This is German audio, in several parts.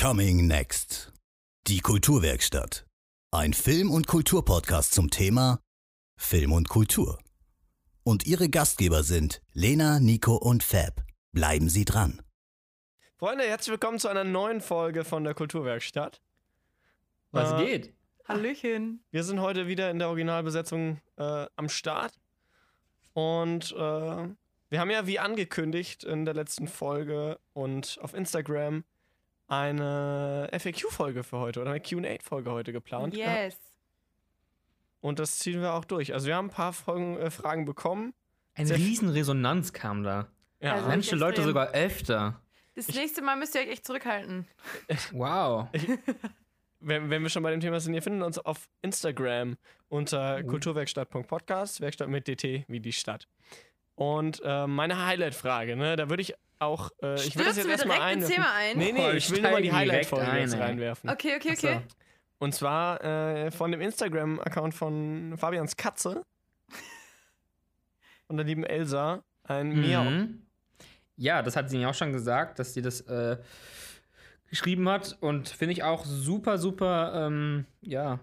Coming Next. Die Kulturwerkstatt. Ein Film- und Kulturpodcast zum Thema Film und Kultur. Und ihre Gastgeber sind Lena, Nico und Fab. Bleiben Sie dran. Freunde, herzlich willkommen zu einer neuen Folge von der Kulturwerkstatt. Was Äh, geht? Hallöchen. Wir sind heute wieder in der Originalbesetzung äh, am Start. Und äh, wir haben ja wie angekündigt in der letzten Folge und auf Instagram eine FAQ-Folge für heute oder eine QA-Folge heute geplant. Yes. Und das ziehen wir auch durch. Also wir haben ein paar Folgen, äh, Fragen bekommen. Eine Sehr- Riesenresonanz kam da. Ja, Also- Manche Leute extrem. sogar öfter. Das nächste Mal müsst ihr euch echt zurückhalten. Wow. wenn, wenn wir schon bei dem Thema sind, ihr findet uns auf Instagram unter Mhm. kulturwerkstatt.podcast, Werkstatt mit DT wie die Stadt. Und äh, meine Highlight-Frage, ne, da würde ich auch, äh, ich würde das jetzt erstmal direkt ins einwerfen. Thema ein? Nee, nee, Oh, ich will nur mal die Highlight-Folge ein, jetzt reinwerfen. Okay, okay, Ach so. okay. Und zwar äh, von dem Instagram-Account von Fabians Katze und der lieben Elsa, ein Miau. Mhm. Ja, das hat sie mir auch schon gesagt, dass sie das äh, geschrieben hat. Und finde ich auch super, super, ähm, ja,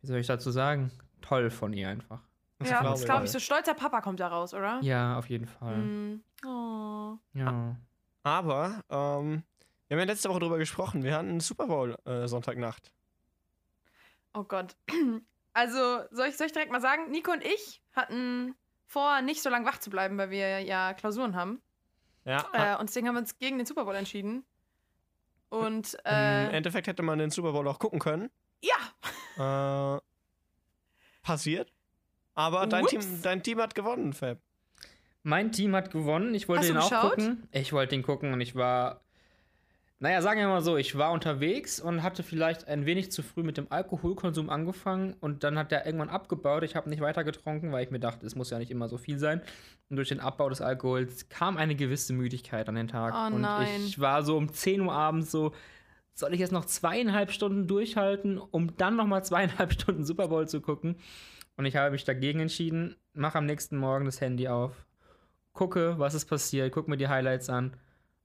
wie soll ich dazu sagen? Toll von ihr einfach. Das Ja, glaube das glaube ich. So stolzer Papa kommt da raus, oder? Ja, auf jeden Fall. Mm. Oh. Ja. Aber ähm, wir haben ja letzte Woche drüber gesprochen. Wir hatten einen Super Bowl äh, Sonntagnacht. oh Gott. Also, soll ich, soll ich direkt mal sagen, Nico und ich hatten vor, nicht so lange wach zu bleiben, weil wir ja Klausuren haben. Ja. Äh, und deswegen haben wir uns gegen den Super Bowl entschieden. Und, Im äh, Endeffekt hätte man den Super Bowl auch gucken können. ja. Äh, passiert. Aber dein Team, dein Team hat gewonnen, Fab. Mein Team hat gewonnen. Ich wollte Hast den auch geschaut? gucken. Ich wollte den gucken und ich war. Naja, sagen wir mal so, ich war unterwegs und hatte vielleicht ein wenig zu früh mit dem Alkoholkonsum angefangen und dann hat der irgendwann abgebaut. Ich habe nicht weiter getrunken, weil ich mir dachte, es muss ja nicht immer so viel sein. Und durch den Abbau des Alkohols kam eine gewisse Müdigkeit an den Tag. Oh und nein. ich war so um 10 Uhr abends so, soll ich jetzt noch zweieinhalb Stunden durchhalten, um dann nochmal zweieinhalb Stunden Super Bowl zu gucken? Und ich habe mich dagegen entschieden, mache am nächsten Morgen das Handy auf, gucke, was ist passiert, gucke mir die Highlights an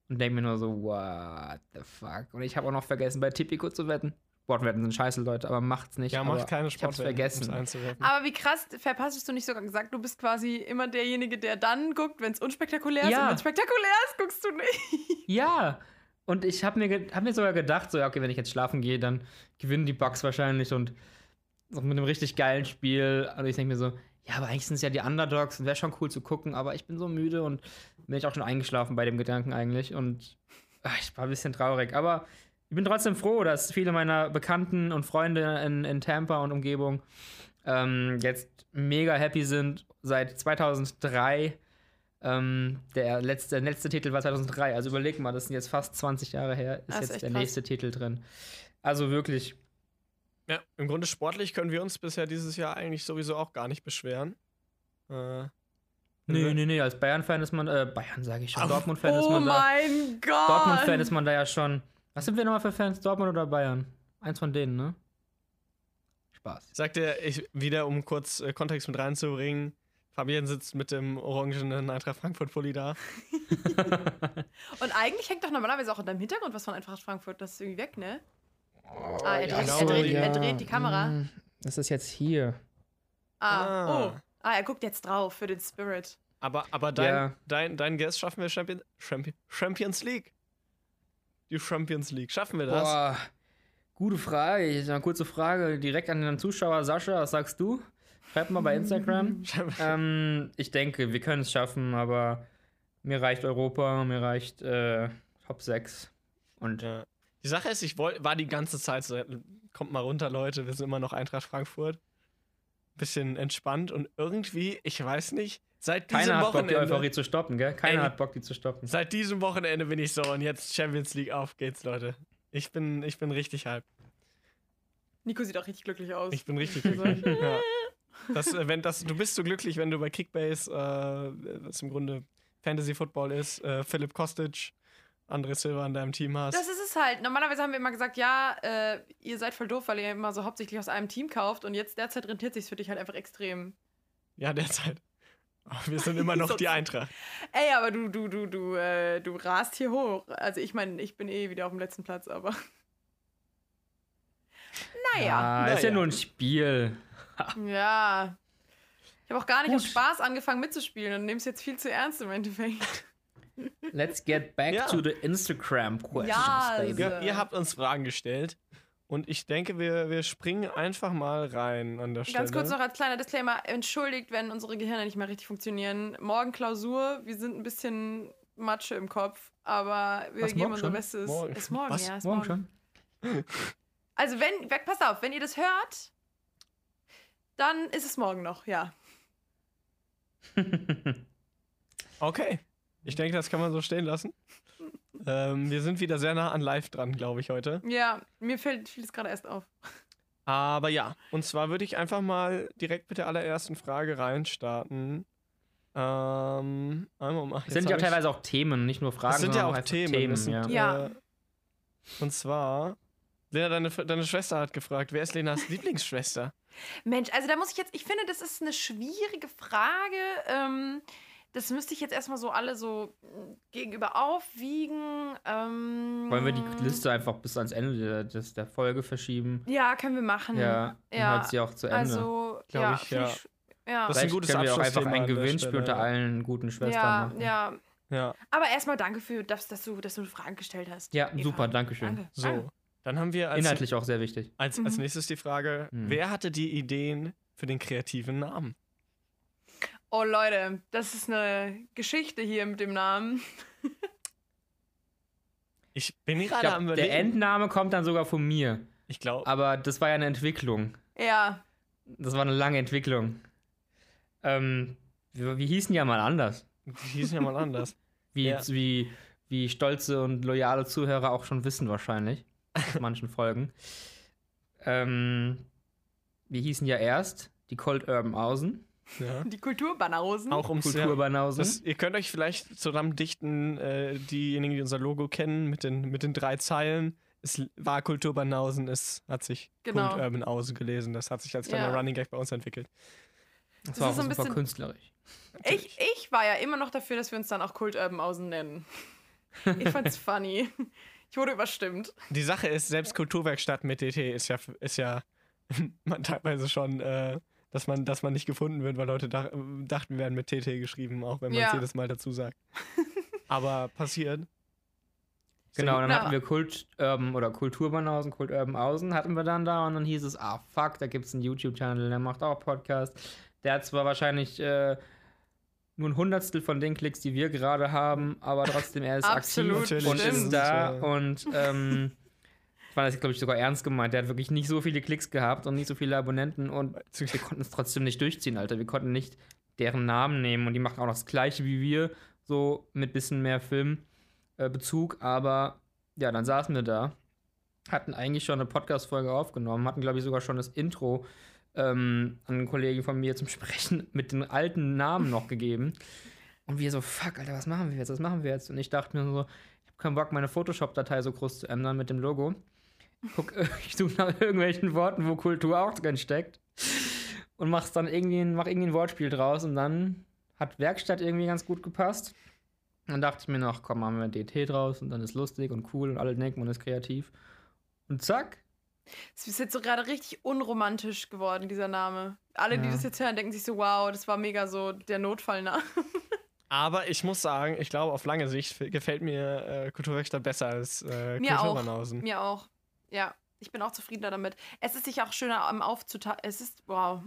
und denke mir nur so, what the fuck? Und ich habe auch noch vergessen, bei Tipico zu wetten. Sportwetten sind scheiße, Leute, aber macht's nicht. Ja, aber macht keine Ich hab's Sportwetten, vergessen. Aber wie krass, verpasst du nicht sogar gesagt, du bist quasi immer derjenige, der dann guckt, wenn es unspektakulär ist. Ja. Und wenn es spektakulär ist, guckst du nicht. Ja. Und ich habe mir, hab mir sogar gedacht, so, ja, okay, wenn ich jetzt schlafen gehe, dann gewinnen die Bucks wahrscheinlich und so mit einem richtig geilen Spiel. Also ich denke mir so, ja, aber eigentlich sind es ja die Underdogs und wäre schon cool zu gucken, aber ich bin so müde und bin ich auch schon eingeschlafen bei dem Gedanken eigentlich und ach, ich war ein bisschen traurig. Aber ich bin trotzdem froh, dass viele meiner Bekannten und Freunde in, in Tampa und Umgebung ähm, jetzt mega happy sind. Seit 2003 ähm, der, letzte, der letzte Titel war 2003. Also überleg mal, das sind jetzt fast 20 Jahre her, ist ist jetzt der krass. nächste Titel drin. Also wirklich, Ja, im Grunde sportlich können wir uns bisher dieses Jahr eigentlich sowieso auch gar nicht beschweren. Äh, nee, nee, nee, als Bayern-Fan ist man, äh, Bayern sage ich schon, Dortmund-Fan ist oh man da. mein Gott. Dortmund-Fan ist man da ja schon. Was sind wir nochmal für Fans, Dortmund oder Bayern? Eins von denen, ne? Spaß. Sagt er, ich, wieder um kurz äh, Kontext mit reinzubringen, Fabian sitzt mit dem orangenen Eintracht Frankfurt-Pulli da. Und eigentlich hängt doch normalerweise auch in deinem Hintergrund was von Eintracht Frankfurt. Das ist irgendwie weg, ne? Ah, er ja, dreht, genau, er, dreht, ja. er dreht die Kamera. Mm, Das ist jetzt hier. Ah, Ah. oh. Ah, er guckt jetzt drauf für den Spirit. Aber, aber dein, Ja. dein, dein Guess schaffen wir Champion, Champion, Champions League. Die Champions League. Schaffen wir das? Boah, gute Frage. Ich- Eine kurze Frage direkt an den Zuschauer. Sascha, was sagst du? Schreib mal bei Instagram. ähm, ich denke, wir können es schaffen, aber mir reicht Europa, mir reicht äh, Top 6. Und Ja. Die Sache ist, ich wollt, war die ganze Zeit so, kommt mal runter, Leute, wir sind immer noch Eintracht Frankfurt. Bisschen entspannt und irgendwie, ich weiß nicht, seit diesem keiner hat Bock, die Wochenende. Euphorie zu stoppen, gell? Keiner Ey. hat Bock, die zu stoppen. Seit diesem Wochenende bin ich so und jetzt Champions League auf geht's, Leute. Ich bin, ich bin richtig hype. Nico sieht auch richtig glücklich aus. Ich bin richtig glücklich. ja. das, äh, wenn das, du bist so glücklich, wenn du bei Kickbase, äh, was im Grunde Fantasy Football ist, äh, Philipp Kostic, André Silva in deinem Team hast. Das ist es halt. Normalerweise haben wir immer gesagt, ja, äh, ihr seid voll doof, weil ihr immer so hauptsächlich aus einem Team kauft und jetzt derzeit rentiert sich für dich halt einfach extrem. ja, derzeit. Wir sind immer noch die Eintracht. Ey, aber du, du, du, du, äh, du rast hier hoch. Also ich meine, ich bin eh wieder auf dem letzten Platz, aber Naja. Ah, ist ja Naja. nur ein Spiel. Ja. Ich habe auch gar nicht aus. Spaß angefangen mitzuspielen und nehme es jetzt viel zu ernst im Endeffekt. Let's get back Ja. to the Instagram questions, Ja, baby. Ihr, Äh. ihr habt uns Fragen gestellt. Und ich denke, wir, wir springen einfach mal rein an der Stelle. Ganz kurz noch als kleiner Disclaimer: Entschuldigt, wenn unsere Gehirne nicht mehr richtig funktionieren. Morgen Klausur, wir sind ein bisschen Matsche im Kopf, aber wir Was, geben unser schon? Bestes. Morgen. Ist morgen, Was? ja. Ist Morgen morgen. schon. Also, wenn, pass auf, wenn ihr das hört, dann ist es morgen noch, ja. Okay. Ich denke, das kann man so stehen lassen. ähm, wir sind wieder sehr nah an live dran, glaube ich, heute. Ja, mir fällt fiel es gerade erst auf. Aber ja, und zwar würde ich einfach mal direkt mit der allerersten Frage reinstarten. Ähm, einmal mal. Es sind ja teilweise auch Themen, nicht nur Fragen. Das sind ja sondern auch Themen. das sind, ja. Ja. Äh, und zwar, Lena, deine, deine Schwester hat gefragt, wer ist Lenas Lieblingsschwester? Mensch, also da muss ich jetzt, ich finde, das ist eine schwierige Frage. Ähm, das müsste ich jetzt erstmal so alle so mm, gegenüber aufwiegen. Ähm, Wollen wir die Liste einfach bis ans Ende der, des, der Folge verschieben? Ja, können wir machen. Ja, dann ja, hört sie auch zu Ende. Also, ja, ich, ja. ich, ja. Das ist ein gutes können wir auch einfach ein Gewinnspiel unter allen guten Schwestern ja, machen. ja. Ja, Aber erstmal danke für das, dass du, dass du Fragen gestellt hast. Ja, Eva. super, danke schön. So. danke. Dann haben wir als, Inhaltlich auch sehr wichtig. als, als nächstes die Frage, Mhm. wer hatte die Ideen für den kreativen Namen? Oh Leute, das ist eine Geschichte hier mit dem Namen. Ich bin Ich gerade glaub, am der. Endname kommt dann sogar von mir. Ich glaube, Aber das war ja eine Entwicklung. Ja, Das war eine lange Entwicklung. Ähm, wie, wie hießen ja mal anders? die hießen ja mal anders. Wie, Ja. wie, wie stolze und loyale Zuhörer auch schon wissen wahrscheinlich. Aus manchen Folgen. Ähm, wir hießen ja erst die Cold Urban Außen, Ja. die Kulturbanausen. Auch ums Kulturbanausen. Das, ihr könnt euch vielleicht zusammendichten, äh, diejenigen, die unser Logo kennen, mit den, mit den drei Zeilen. Es war Kulturbanausen, es hat sich Genau. Kult Urban Außen gelesen. Das hat sich als kleiner Ja. Running Gag bei uns entwickelt. das das war ist auch so ein super bisschen- künstlerisch. Ich, ich war ja immer noch dafür, dass wir uns dann auch Kult Urban Außen nennen. Ich fand's funny. Ich wurde überstimmt. Die Sache ist, selbst Kulturwerkstatt mit DT ist ja, ist ja man teilweise schon, äh, dass, man, dass man nicht gefunden wird, weil Leute dach, dachten, wir werden mit TT geschrieben, auch wenn man es Ja. jedes Mal dazu sagt. Aber passiert. Genau, dann hatten wir Kult Urban oder Kulturbanausen, Kult Urban Außen hatten wir dann da und dann hieß es, ah fuck, da gibt es einen YouTube-Channel, der macht auch Podcast. Der hat zwar wahrscheinlich äh, nur ein Hundertstel von den Klicks, die wir gerade haben, aber trotzdem er ist Absolut, aktiv Natürlich und ist da und ähm, ich fand das, glaube ich, sogar ernst gemeint. Der hat wirklich nicht so viele Klicks gehabt und nicht so viele Abonnenten und wir konnten es trotzdem nicht durchziehen, Alter. Wir konnten nicht deren Namen nehmen und die machen auch noch das gleiche wie wir, so mit bisschen mehr Filmbezug, aber ja, dann saßen wir da, hatten eigentlich schon eine Podcast-Folge aufgenommen, hatten, glaube ich, sogar schon das Intro ähm, an einen Kollegen von mir zum Sprechen mit den alten Namen noch gegeben. Und wir so, fuck, Alter, was machen wir jetzt? Was machen wir jetzt? Und ich dachte mir so, ich habe keinen Bock, meine Photoshop-Datei so groß zu ändern mit dem Logo. Guck, ich suche nach irgendwelchen Worten, wo Kultur auch drin steckt. Und mach's dann irgendwie, ein- mach irgendwie ein Wortspiel draus. Und dann hat Werkstatt irgendwie ganz gut gepasst. Dann dachte ich mir noch, komm, machen wir DT draus und dann ist lustig und cool und alle denken, man ist kreativ. Und zack, Es ist jetzt so gerade richtig unromantisch geworden, dieser Name. Alle, die Ja. das jetzt hören, denken sich so, wow, das war mega so der Notfallname. Aber ich muss sagen, ich glaube, auf lange Sicht gefällt mir äh, Kulturwerkstatt besser als äh, Mir auch. Kulturbanausen. Mir auch. Ja, ich bin auch zufriedener damit. Es ist sich auch schöner am aufzuteilen. Es ist, wow.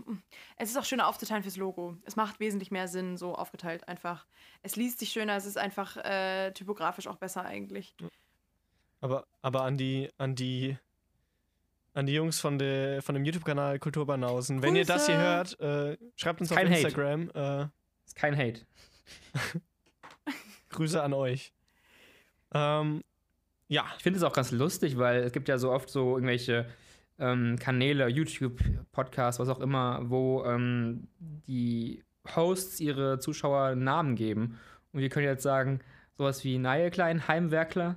Es ist auch schöner aufzuteilen fürs Logo. Es macht wesentlich mehr Sinn, so aufgeteilt einfach. Es liest sich schöner, es ist einfach äh, typografisch auch besser eigentlich. Aber, aber an die, an die, an die Jungs von, der, von dem YouTube-Kanal Kulturbanausen, wenn ihr das hier hört, äh, schreibt uns Kein auf Hate. Instagram. Äh, ist kein Hate. Grüße an euch. Ähm, ja, Ich finde es auch ganz lustig, weil es gibt ja so oft so irgendwelche ähm, Kanäle, YouTube, Podcasts, was auch immer, wo ähm, die Hosts ihre Zuschauer Namen geben. Und wir können jetzt sagen, sowas wie Naie Klein, Heimwerkler.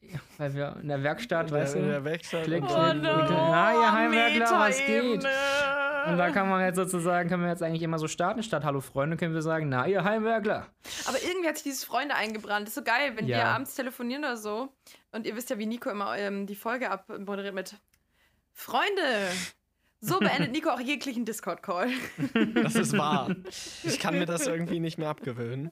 Ja, weil wir in der Werkstatt, in der, weißt in du? der Werkstatt. Klick, klick, dann- klick. Na, ihr Heimwerkler, was geht? Und da kann man jetzt sozusagen, können wir jetzt eigentlich immer so starten, statt Hallo Freunde, können wir sagen, na, ihr Heimwerkler. Aber irgendwie hat sich dieses Freunde eingebrannt. Das ist so geil, wenn Ja. wir abends telefonieren oder so. Und ihr wisst ja, wie Nico immer ähm, die Folge abmoderiert mit Freunde, so beendet Nico auch jeglichen Discord-Call. Das ist wahr. Ich kann mir das irgendwie nicht mehr abgewöhnen.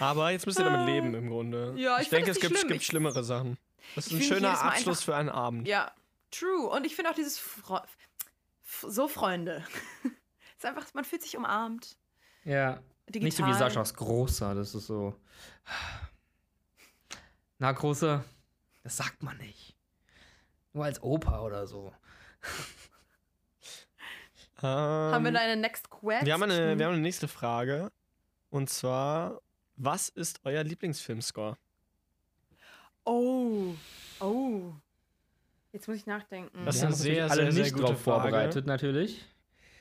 Aber jetzt müsst ihr damit leben im Grunde. Ja, ich ich denke, es gibt, schlimm. gibt Ich- schlimmere Sachen. Das ist Ich ein schöner Abschluss einfach- für einen Abend. Ja, true. Und ich finde auch dieses Fre so Freunde. ist einfach, man fühlt sich umarmt. Ja. Digital. Nicht so wie Saschas Großer, das ist so. Na, Großer, das sagt man nicht. Nur als Opa oder so. Haben wir Ähm, da eine Next Quest? wir, haben eine, wir haben eine nächste Frage. Und zwar, was ist euer Lieblingsfilmscore? Oh, oh. Jetzt muss ich nachdenken. Das uns sehr, alle sehr, sehr nicht gute drauf Frage. vorbereitet, natürlich.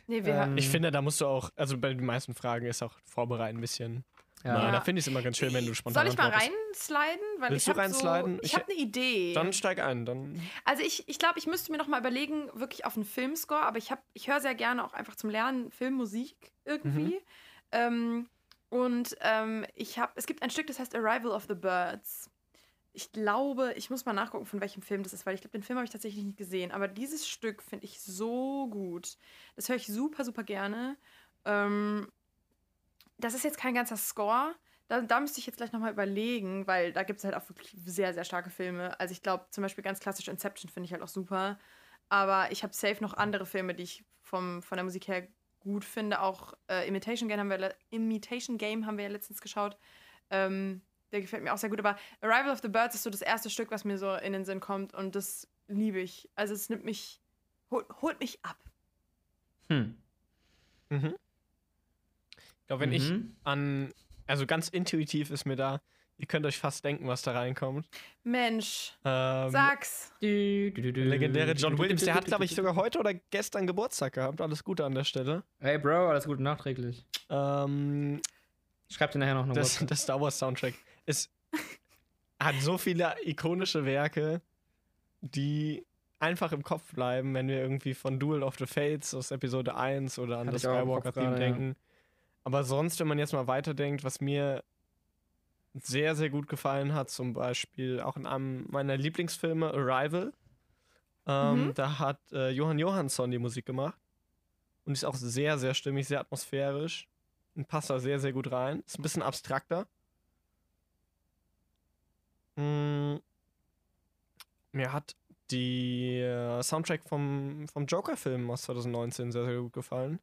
nee, wir ähm, haben. Ich finde, da musst du auch, also bei den meisten Fragen ist auch Vorbereiten ein bisschen. Ja. Na, da finde ich es immer ganz schön, wenn du spontan Soll ich mal reinsliden? Weil Willst ich du habe so, reinsliden? ich Ich- habe eine Idee. Dann steig ein. Dann Also ich, ich glaube, ich müsste mir noch mal überlegen, wirklich auf einen Filmscore, aber ich, hab- ich höre sehr gerne auch einfach zum Lernen Filmmusik irgendwie. Ähm, und ähm, ich habe, es gibt ein Stück, das heißt Arrival of the Birds. Ich glaube, ich muss mal nachgucken, von welchem Film das ist, weil ich glaube, den Film habe ich tatsächlich nicht gesehen. Aber dieses Stück finde ich so gut. Das höre ich super, super gerne. Ähm, das ist jetzt kein ganzer Score. Da, da müsste ich jetzt gleich nochmal überlegen, weil da gibt es halt auch wirklich sehr, sehr starke Filme. Also ich glaube, zum Beispiel ganz klassisch Inception finde ich halt auch super. Aber ich habe safe noch andere Filme, die ich vom, von der Musik her gut finde. Auch äh, Imitation, Game haben wir, Imitation Game haben wir ja letztens geschaut. Ähm, der gefällt mir auch sehr gut. Aber Arrival of the Birds ist so das erste Stück, was mir so in den Sinn kommt. Und das liebe ich. Also es nimmt mich, holt, holt mich ab. Hm. Mhm. Ich glaube, wenn ich Mhm. an, also ganz intuitiv ist mir da, ihr könnt euch fast denken, was da reinkommt. Mensch, Ähm, sag's. Du, du, du, du. legendäre John Williams, der hat, glaube ich, sogar heute oder gestern Geburtstag gehabt. Alles Gute an der Stelle. Hey, Bro, alles Gute nachträglich. Ähm, Schreib dir nachher noch eine das, WhatsApp. das Star Wars Soundtrack ist, hat so viele ikonische Werke, die einfach im Kopf bleiben, wenn wir irgendwie von Duel of the Fates aus Episode 1 oder an Hatte das Skywalker-Theme gerade, ja. denken. Aber sonst, wenn man jetzt mal weiterdenkt, was mir sehr, sehr gut gefallen hat, zum Beispiel auch in einem meiner Lieblingsfilme, Arrival. Ähm, Mhm. Da hat äh, Johann Johansson die Musik gemacht. Und ist auch sehr, sehr stimmig, sehr atmosphärisch. Und passt da sehr, sehr gut rein. Ist ein bisschen abstrakter. Mm, Mir hat die äh, Soundtrack vom, vom Joker-Film aus 2019 sehr, sehr gut gefallen.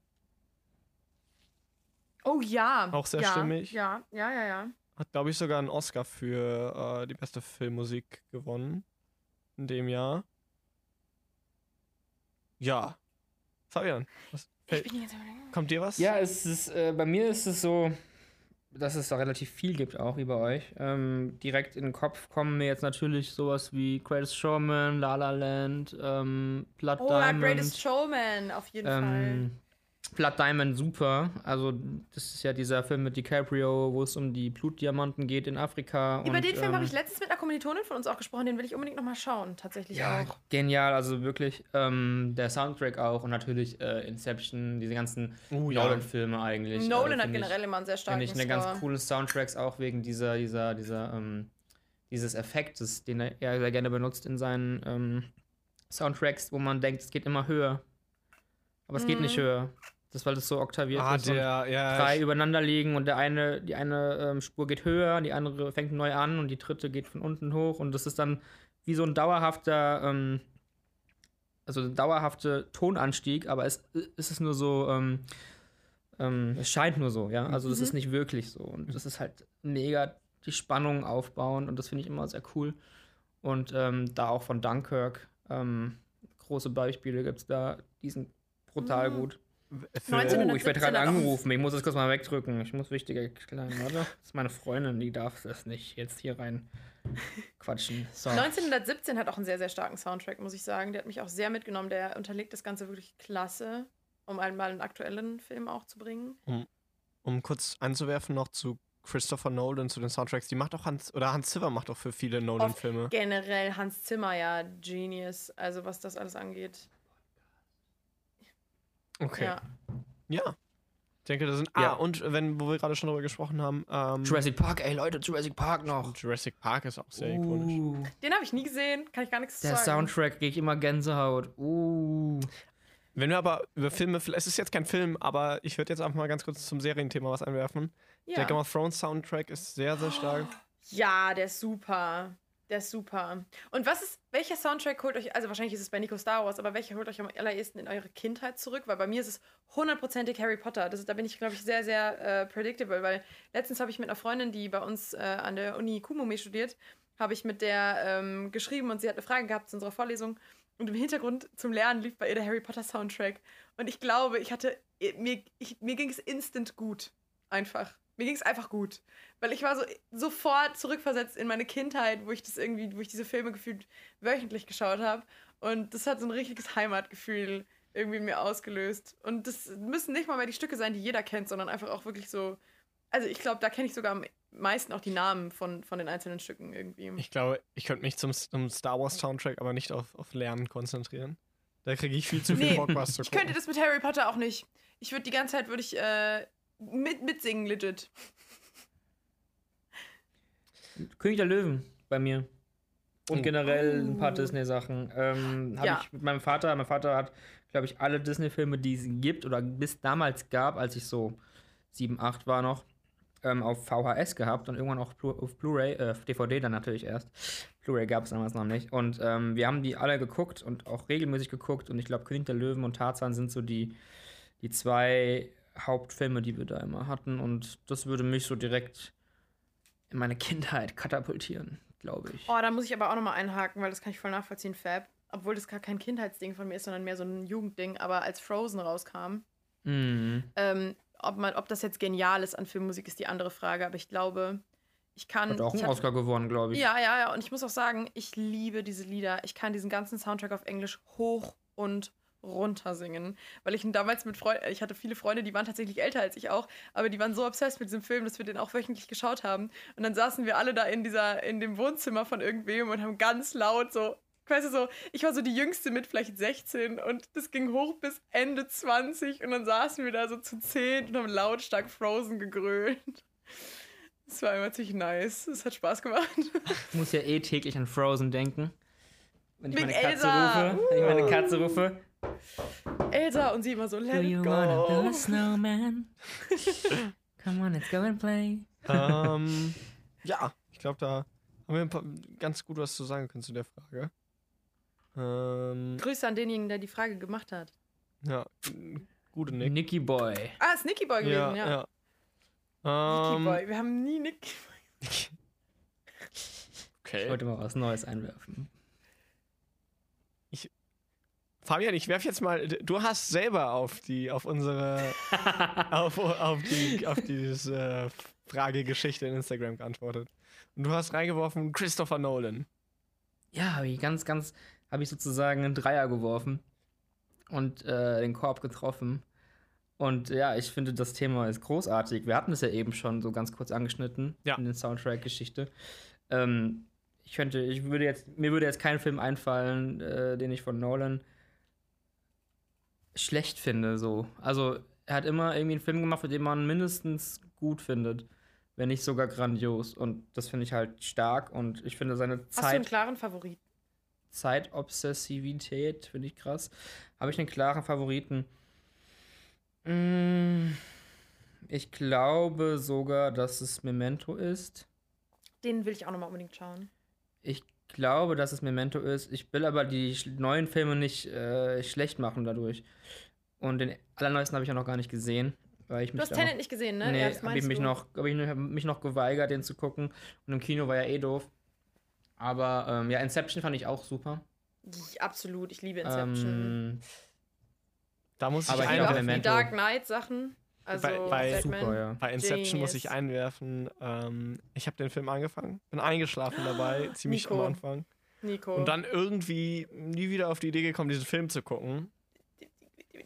Oh ja. Auch sehr ja, stimmig. Ja, ja, ja, ja. Hat, glaube ich, sogar einen Oscar für äh, die beste Filmmusik gewonnen. In dem Jahr. Ja. Fabian, was, Ich fällt, bin jetzt überlegen. kommt dir was? Ja, es ist, äh, bei mir ist es so, dass es da relativ viel gibt, auch wie bei euch. Ähm, direkt in den Kopf kommen mir jetzt natürlich sowas wie Greatest Showman, La La Land, ähm, Blood Oh, Diamond. Greatest Showman, auf jeden Fall. Blood Diamond super. Also, das ist ja dieser Film mit DiCaprio, wo es um die Blutdiamanten geht in Afrika. Über und, den Film habe ähm, ich letztens mit einer Kommilitonin von uns auch gesprochen, den will ich unbedingt nochmal schauen, tatsächlich Ja, auch. genial, also wirklich. Ähm, der Soundtrack auch und natürlich äh, Inception, diese ganzen ja. Nolan-Filme eigentlich. Nolan äh, hat find ich- generell immer einen sehr starken Finde ich eine ganz coole Soundtracks auch wegen dieser, dieser, dieser, ähm, dieses Effektes, den er er sehr gerne benutzt in seinen ähm, Soundtracks, wo man denkt, es geht immer höher. Aber es geht nicht Mhm. höher. Das, weil es so oktaviert Ah, ist und der, ja. drei ich- übereinander liegen und der eine, die eine ähm, Spur geht höher, die andere fängt neu an und die dritte geht von unten hoch und das ist dann wie so ein dauerhafter, ähm, also ein dauerhafter Tonanstieg, aber es, es ist nur so, ähm, ähm, es scheint nur so, ja. Also es Mhm. ist nicht wirklich so. Und das ist halt mega die Spannung aufbauen und das finde ich immer sehr cool. Und ähm, da auch von Dunkirk ähm, große Beispiele gibt es da, die sind brutal Mhm. gut. für, Oh, 19- ich werde gerade 1917 hat auch- angerufen. Ich muss das kurz mal wegdrücken. Ich muss wichtige kleine, warte. Das ist meine Freundin, die darf das nicht jetzt hier rein quatschen. So. 1917 hat auch einen sehr, sehr starken Soundtrack, muss ich sagen. Der hat mich auch sehr mitgenommen. Der unterlegt das Ganze wirklich klasse, um einmal einen aktuellen Film auch zu bringen. um kurz einzuwerfen noch zu Christopher Nolan, zu den Soundtracks, die macht auch Hans, oder Hans Zimmer macht auch für viele Nolan-Filme. Generell Hans Zimmer, ja, Genius. Also was das alles angeht. Okay. Ja. Ja. Ich denke, da sind. Ja. Ah, und wenn, wo wir gerade schon darüber gesprochen haben, ähm, Jurassic Park, ey Leute, Jurassic Park noch. Jurassic Park ist auch sehr ikonisch. Uh, Den habe ich nie gesehen, kann ich gar nichts der sagen. Soundtrack krieg ich immer Gänsehaut. Uh. Wenn wir aber über Filme, es ist jetzt kein Film, aber ich würde jetzt einfach mal ganz kurz zum Serienthema was einwerfen. Der Ja. Game of Thrones Soundtrack ist sehr, sehr stark. ja, der ist super. Der ist super. Und was ist, welcher Soundtrack holt euch, also wahrscheinlich ist es bei Nico Star Wars, aber welcher holt euch am allerersten in eure Kindheit zurück? Weil bei mir ist es hundertprozentig Harry Potter. Das da bin ich, glaube ich, sehr, sehr äh, predictable, weil letztens habe ich mit einer Freundin, die bei uns äh, an der Uni Kumome studiert, habe ich mit der ähm, geschrieben und sie hat eine Frage gehabt zu unserer Vorlesung. Und im Hintergrund zum Lernen lief bei ihr der Harry Potter Soundtrack. Und ich glaube, ich hatte, mir, mir ging es instant gut. Einfach. Mir ging es einfach gut. Weil ich war so sofort zurückversetzt in meine Kindheit, wo ich das irgendwie, wo ich diese Filme gefühlt wöchentlich geschaut habe. Und das hat so ein richtiges Heimatgefühl irgendwie mir ausgelöst. Und das müssen nicht mal mehr die Stücke sein, die jeder kennt, sondern einfach auch wirklich so. Also ich glaube, da kenne ich sogar am meisten auch die Namen von, von den einzelnen Stücken irgendwie. Ich glaube, ich könnte mich zum, zum Star Wars Soundtrack aber nicht auf, auf Lernen konzentrieren. Da kriege ich viel zu viel Nee, Bock, was zu Ich gucken. könnte das mit Harry Potter auch nicht. Ich würde die ganze Zeit würde ich äh, mit, mitsingen, legit. König der Löwen bei mir. Und Oh. generell ein paar. Disney-Sachen. Ähm, habe Ja. ich mit meinem Vater. Mein Vater hat, glaube ich, alle Disney-Filme, die es gibt oder bis damals gab, als ich so 7, 8 war noch, ähm, auf VHS gehabt und irgendwann auch Blu- auf Blu-ray, äh, auf DVD dann natürlich erst. Blu-ray gab es damals noch nicht. Und ähm, wir haben die alle geguckt und auch regelmäßig geguckt. Und ich glaube, König der Löwen und Tarzan sind so die, die zwei Hauptfilme, die wir da immer hatten. Und das würde mich so direkt in meine Kindheit katapultieren, glaube ich. Oh, da muss ich aber auch nochmal einhaken, weil das kann ich voll nachvollziehen, Fab. Obwohl das gar kein Kindheitsding von mir ist, sondern mehr so ein Jugendding. Aber als Frozen rauskam, Mhm. ähm, ob, man, ob das jetzt genial ist an Filmmusik, ist die andere Frage. Aber ich glaube, ich kann. Hat auch einen Oscar gewonnen, glaube ich. Ja, ja, ja. Und ich muss auch sagen, ich liebe diese Lieder. Ich kann diesen ganzen Soundtrack auf Englisch hoch und runter singen. Weil ich ihn damals mit Freunden, ich hatte viele Freunde, die waren tatsächlich älter als ich auch, aber die waren so obsessed mit diesem Film, dass wir den auch wöchentlich geschaut haben. Und dann saßen wir alle da in dieser, in dem Wohnzimmer von irgendwem und haben ganz laut so, weißt du so, ich war so die Jüngste mit vielleicht 16 und das ging hoch bis Ende 20 und dann saßen wir da so zu 10 und haben lautstark Frozen gegrölt. Das war immer ziemlich nice. Es hat Spaß gemacht. Ich muss ja eh täglich an Frozen denken. Wenn ich Wegen meine Katze Elsa. rufe. Wenn ich meine Katze rufe. Elsa und sie immer so, let Do it you wanna build a go. snowman? Come on, let's go and play. ähm, ja, ich glaube, da haben wir ein paar, ganz gut was zu sagen können zu der Frage. Ähm, Grüße an denjenigen, der die Frage gemacht hat. ja, gute Nick. Nicky Boy. Ah, ist Nicky Boy gewesen, ja. ja. Nicky Ähm, Boy. Wir haben nie Nicky Ich okay. wollte mal was Neues einwerfen. Fabian, ich werf jetzt mal. Du hast selber auf die, auf unsere, auf, auf die, auf diese äh, Fragegeschichte in Instagram geantwortet. Und du hast reingeworfen Christopher Nolan. Ja, habe ich ganz, ganz, habe ich sozusagen einen Dreier geworfen und äh, den Korb getroffen. Und ja, ich finde, das Thema ist großartig. Wir hatten es ja eben schon so ganz kurz angeschnitten Ja. in der Soundtrack-Geschichte. Ähm, ich könnte, ich würde jetzt, mir würde jetzt kein Film einfallen, äh, den ich von Nolan schlecht finde. So, also er hat immer irgendwie einen Film gemacht, den man mindestens gut findet, wenn nicht sogar grandios. Und das finde ich halt stark. Und ich finde seine Hast du einen Zeit. klaren Favorit? Zeitobsessivität, finde ich krass. Habe ich einen klaren Favoriten? Mm, Ich glaube sogar, dass es Memento ist. Den will ich auch nochmal unbedingt schauen. Ich glaube, dass es Memento ist. Ich will aber die neuen Filme nicht äh, schlecht machen dadurch. Und den allerneuesten habe ich ja noch gar nicht gesehen. Weil ich Du mich hast Tenet nicht gesehen, ne? Nee, ja, habe ich mich noch, hab ich hab mich noch geweigert, den zu gucken. Und im Kino war ja eh doof. Aber ähm, ja, Inception fand ich auch super. Ja, Absolut, ich liebe Inception. Ähm, Da muss ich Aber ich ich liebe auch die Memento. Dark Knight Sachen. Also Bei- bei- super, ja. Bei Inception muss ich Genius. einwerfen. Ähm, ich habe den Film angefangen, bin eingeschlafen dabei, ziemlich Nico. am Anfang. Nico. Und dann irgendwie nie wieder auf die Idee gekommen, diesen Film zu gucken.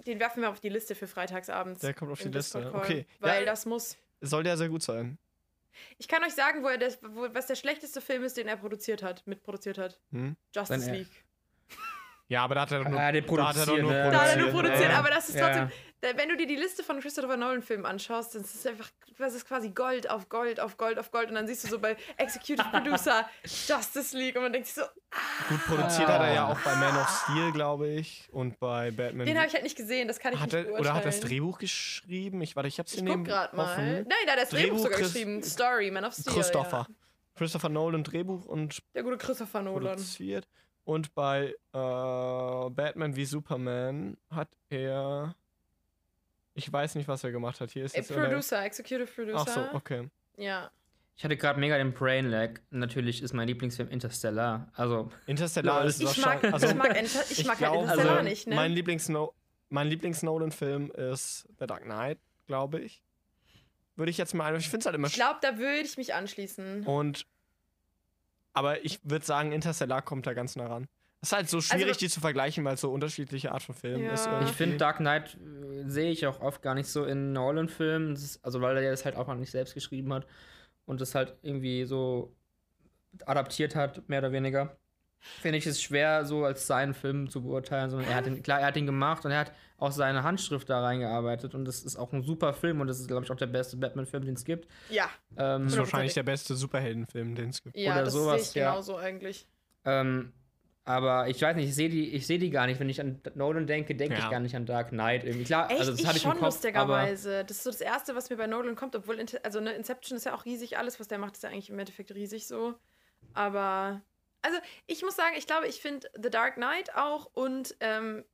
Den werfen wir auf die Liste für freitagsabends. Der kommt auf die Liste. Okay. Weil Ja. das muss. Soll der sehr gut sein. Ich kann euch sagen, wo er das, wo, was der schlechteste Film ist, den er produziert hat, mitproduziert hat. Hm? Justice League. Ja, aber da hat er doch nur, Ah, den da hat er doch produziert, nur ne? Da hat er nur Ja, produziert, ja. aber das ist Ja. trotzdem. Da- Wenn du dir die Liste von Christopher Nolan-Filmen anschaust, dann ist es einfach, das ist quasi Gold auf Gold auf Gold auf Gold. Und dann siehst du so bei Executive Producer Justice League und man denkt sich so, Gut produziert hat er ja auch bei Man of Steel, glaube ich. Und bei Batman. den habe ich halt nicht gesehen, das kann ich hat nicht er, oder hat er das. Drehbuch geschrieben? Ich warte, ich hab's Ich hier guck neben gerade mal. offen. Nein, da hat er das Drehbuch, Drehbuch sogar Chris- geschrieben. Story, Man of Steel. Christopher. Ja. Christopher Nolan Drehbuch und Der gute Christopher Nolan. produziert. Und bei äh, Batman wie Superman hat er. Ich weiß nicht, was er gemacht hat. Hier ist in der- Producer, Executive Producer. Ach so, okay. Ja. Ich hatte gerade mega den Brain Lag. Natürlich ist mein Lieblingsfilm Interstellar. Also, Interstellar ist Ich mag, wahrscheinlich. Also, ich mag, Inter ich mag halt glaub, Interstellar also, nicht, ne? Mein Lieblings-No- mein Lieblings-Nolan-Film ist The Dark Knight, glaube ich. Würde ich jetzt mal ein. Ich finde es halt immer ich glaube, da würde ich mich anschließen. Und aber ich würde sagen, Interstellar kommt da ganz nah ran. Es ist halt so schwierig, Also- die zu vergleichen, weil es so unterschiedliche Art von Film Ja. ist. Ich ich irgendwie. finde Dark Knight äh, sehe ich auch oft gar nicht so in Nolan-Filmen. Also, weil er das halt auch nicht selbst geschrieben hat und das halt irgendwie so adaptiert hat, mehr oder weniger. Finde ich es schwer, so als seinen Film zu beurteilen, sondern er hat ihn, klar, er hat ihn gemacht und er hat auch seine Handschrift da reingearbeitet und das ist auch ein super Film und das ist, glaube ich, auch der beste Batman-Film, den es gibt. Ja, Ähm, Das ist wahrscheinlich der beste Superheldenfilm, den es gibt. ja, Oder das sowas, sehe ich ja. genauso eigentlich. Ähm, aber ich weiß nicht, ich sehe die, ich sehe die gar nicht. Wenn ich an Nolan denke, denke Ja. ich gar nicht an Dark Knight. Irgendwie klar, Echt, also das ich hatte ich schon im Kopf, lustigerweise. Das ist so das Erste, was mir bei Nolan kommt, obwohl also ne, Inception ist ja auch riesig, alles, was der macht, ist ja eigentlich im Endeffekt riesig so. Aber, also ich muss sagen, ich glaube, ich finde The Dark Knight auch und ähm,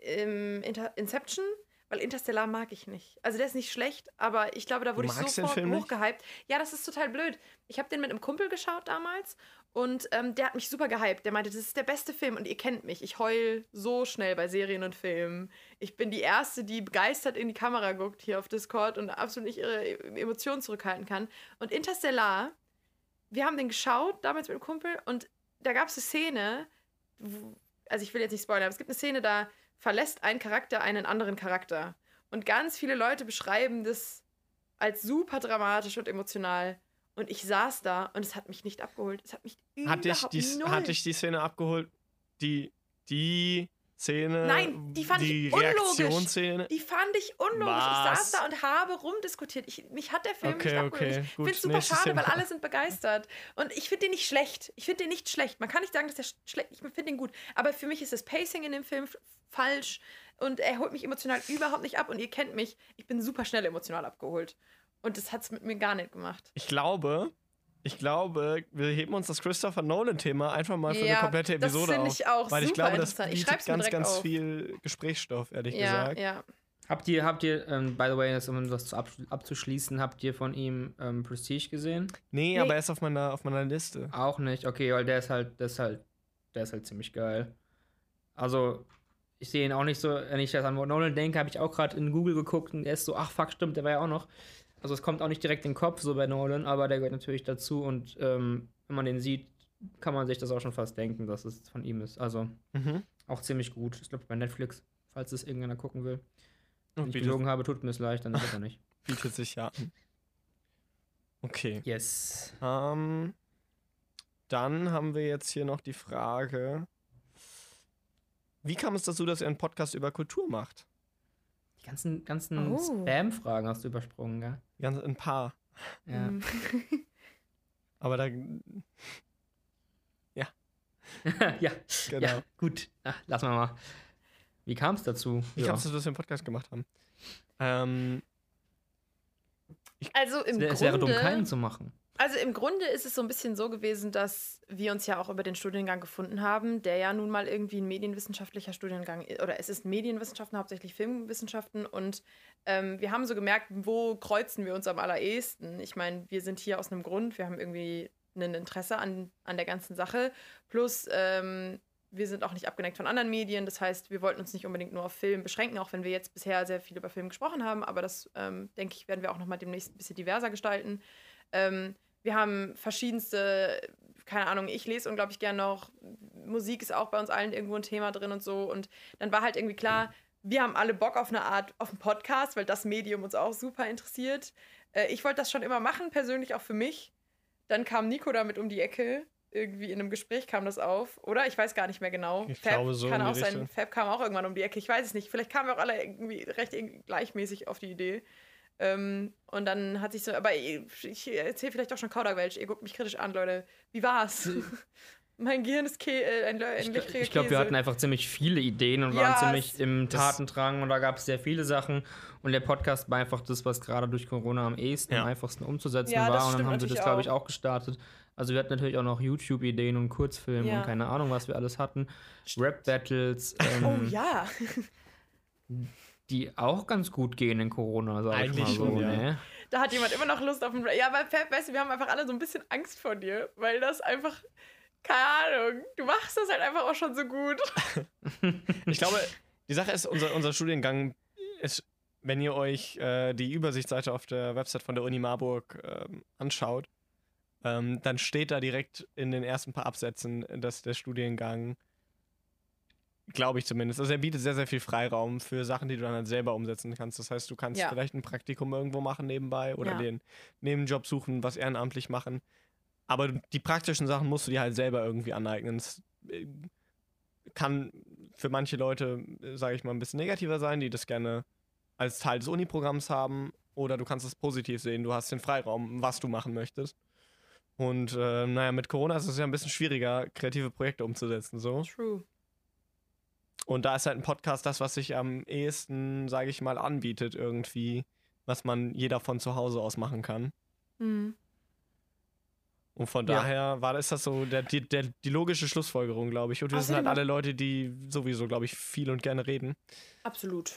im Inter Inception, weil Interstellar mag ich nicht. Also der ist nicht schlecht, aber ich glaube, da wurde ich sofort hochgehypt. Ja, das ist total blöd. Ich habe den mit einem Kumpel geschaut damals und ähm, der hat mich super gehypt. Der meinte, das ist der beste Film und ihr kennt mich. Ich heul so schnell bei Serien und Filmen. Ich bin die Erste, die begeistert in die Kamera guckt hier auf Discord und absolut nicht ihre Emotionen zurückhalten kann. Und Interstellar, wir haben den geschaut damals mit dem Kumpel und da gab es eine Szene, also ich will jetzt nicht spoilern, aber es gibt eine Szene, da verlässt ein Charakter einen anderen Charakter. Und ganz viele Leute beschreiben das als super dramatisch und emotional. Und ich saß da und es hat mich nicht abgeholt. Es hat mich Hat dich, überhaupt die, null. hat dich die Szene abgeholt? Die, die Szene? Nein, die fand die ich unlogisch. Die fand ich unlogisch. Ich Was? saß da und habe rumdiskutiert. Ich, mich hat der Film Okay, nicht abgeholt. okay, Ich finde es super schade, weil Thema. alle sind begeistert. Und ich finde den nicht schlecht. Ich finde den nicht schlecht. Man kann nicht sagen, dass der sch- schlecht Ich finde den gut. Aber für mich ist das Pacing in dem Film falsch. Und er holt mich emotional überhaupt nicht ab. Und ihr kennt mich. Ich bin super schnell emotional abgeholt. Und das hat es mit mir gar nicht gemacht. Ich glaube, ich glaube, wir heben uns das Christopher Nolan-Thema einfach mal für Ja, eine komplette das Episode finde auf. ich auch weil ich glaube, das interessant. Ich bietet ganz, ganz auf. viel Gesprächsstoff, ehrlich Ja, gesagt. ja. habt ihr, habt ihr, ähm, by the way, das, um das zu ab, abzuschließen, habt ihr von ihm ähm, Prestige gesehen? Nee, Nee. aber er ist auf meiner, auf meiner Liste. Auch nicht, okay, weil der ist halt, der ist halt, der ist halt ziemlich geil. Also, ich sehe ihn auch nicht so, wenn ich das an Nolan denke, habe ich auch gerade in Google geguckt und er ist so, ach fuck, stimmt, der war ja auch noch. Also es kommt auch nicht direkt in den Kopf, so bei Nolan, aber der gehört natürlich dazu und ähm, wenn man den sieht, kann man sich das auch schon fast denken, dass es von ihm ist. Also Mhm. auch ziemlich gut. Ich glaube bei Netflix, falls es irgendeiner gucken will. Wenn ich gelogen habe, tut mir es leicht, dann ist es er nicht. bietet sich ja an. Okay. Yes. Ähm, dann haben wir jetzt hier noch die Frage: Wie kam es dazu, dass ihr einen Podcast über Kultur macht? Die ganzen, ganzen Oh. Spam-Fragen hast du übersprungen, gell? Ganz ein paar. Ja. Mhm. Aber da. ja. Genau. Ja, gut. Ach, lass mal mal. Wie kam es dazu? Wie kam es dazu, dass wir einen Podcast gemacht haben? Ähm, Also im es wäre dumm, Grunde- keinen zu machen. Also im Grunde ist es so ein bisschen so gewesen, dass wir uns ja auch über den Studiengang gefunden haben, der ja nun mal irgendwie ein medienwissenschaftlicher Studiengang ist. Oder es ist Medienwissenschaften, hauptsächlich Filmwissenschaften. Und ähm, wir haben so gemerkt, wo kreuzen wir uns am allerersten. Ich meine, wir sind hier aus einem Grund, wir haben irgendwie ein Interesse an, an der ganzen Sache. Plus, ähm, wir sind auch nicht abgeneigt von anderen Medien. Das heißt, wir wollten uns nicht unbedingt nur auf Film beschränken, auch wenn wir jetzt bisher sehr viel über Film gesprochen haben. Aber das, ähm, denke ich, werden wir auch noch mal demnächst ein bisschen diverser gestalten. Ähm, wir haben verschiedenste, keine Ahnung, ich lese unglaublich gern noch. Musik ist auch bei uns allen irgendwo ein Thema drin und so. Und dann war halt irgendwie klar, wir haben alle Bock auf eine Art, auf einen Podcast, weil das Medium uns auch super interessiert. Äh, ich wollte das schon immer machen, persönlich auch für mich. Dann kam Nico damit um die Ecke irgendwie in einem Gespräch kam das auf, oder? Ich weiß gar nicht mehr genau. Ich Fab glaube so kann auch sein. Fab kam auch irgendwann um die Ecke. Ich weiß es nicht. Vielleicht kamen wir auch alle irgendwie recht gleichmäßig auf die Idee. Ähm, und dann hat sich so, aber ich, ich erzähle vielleicht auch schon Kauderwelsch. Ihr guckt mich kritisch an, Leute. Wie war's? mein Gehirn ist Kä äh, ein, ein Ich, ich glaube, wir hatten einfach ziemlich viele Ideen und Ja, waren ziemlich im Tatendrang und da gab es sehr viele Sachen. Und der Podcast war einfach das, was gerade durch Corona am ehesten, Ja. am einfachsten umzusetzen Ja, war. Und dann haben wir das, glaube ich, auch. auch gestartet. Also wir hatten natürlich auch noch YouTube-Ideen und Kurzfilme Ja. und keine Ahnung, was wir alles hatten. Rap-Battles, ähm, Oh ja. die auch ganz gut gehen in Corona, sag ich Eigentlich mal so. schon, ja. Ne? Da hat jemand immer noch Lust auf ein. Ja, aber Fab, weißt du, wir haben einfach alle so ein bisschen Angst vor dir, weil das einfach. Keine Ahnung, du machst das halt einfach auch schon so gut. Ich glaube, die Sache ist, unser, unser Studiengang ist, wenn ihr euch äh, die Übersichtsseite auf der Website von der Uni Marburg ähm, anschaut, ähm, dann steht da direkt in den ersten paar Absätzen, dass der Studiengang, glaube ich zumindest, also er bietet sehr, sehr viel Freiraum für Sachen, die du dann halt selber umsetzen kannst. Das heißt, du kannst Ja. vielleicht ein Praktikum irgendwo machen nebenbei oder Ja. den Nebenjob suchen, was ehrenamtlich machen. Aber die praktischen Sachen musst du dir halt selber irgendwie aneignen. Es, äh, kann für manche Leute, sage ich mal, ein bisschen negativer sein, die das gerne als Teil des Uniprogramms haben. Oder du kannst es positiv sehen, du hast den Freiraum, was du machen möchtest. Und äh, naja, mit Corona ist es ja ein bisschen schwieriger, kreative Projekte umzusetzen. So. True. Und da ist halt ein Podcast das, was sich am ehesten, sage ich mal, anbietet, irgendwie, was man jeder von zu Hause aus machen kann. Mhm. Und von Ja. daher war ist das so der, die, der, die logische Schlussfolgerung, glaube ich. Und wir sind halt Außerdem alle Leute, die sowieso, glaube ich, viel und gerne reden. Absolut.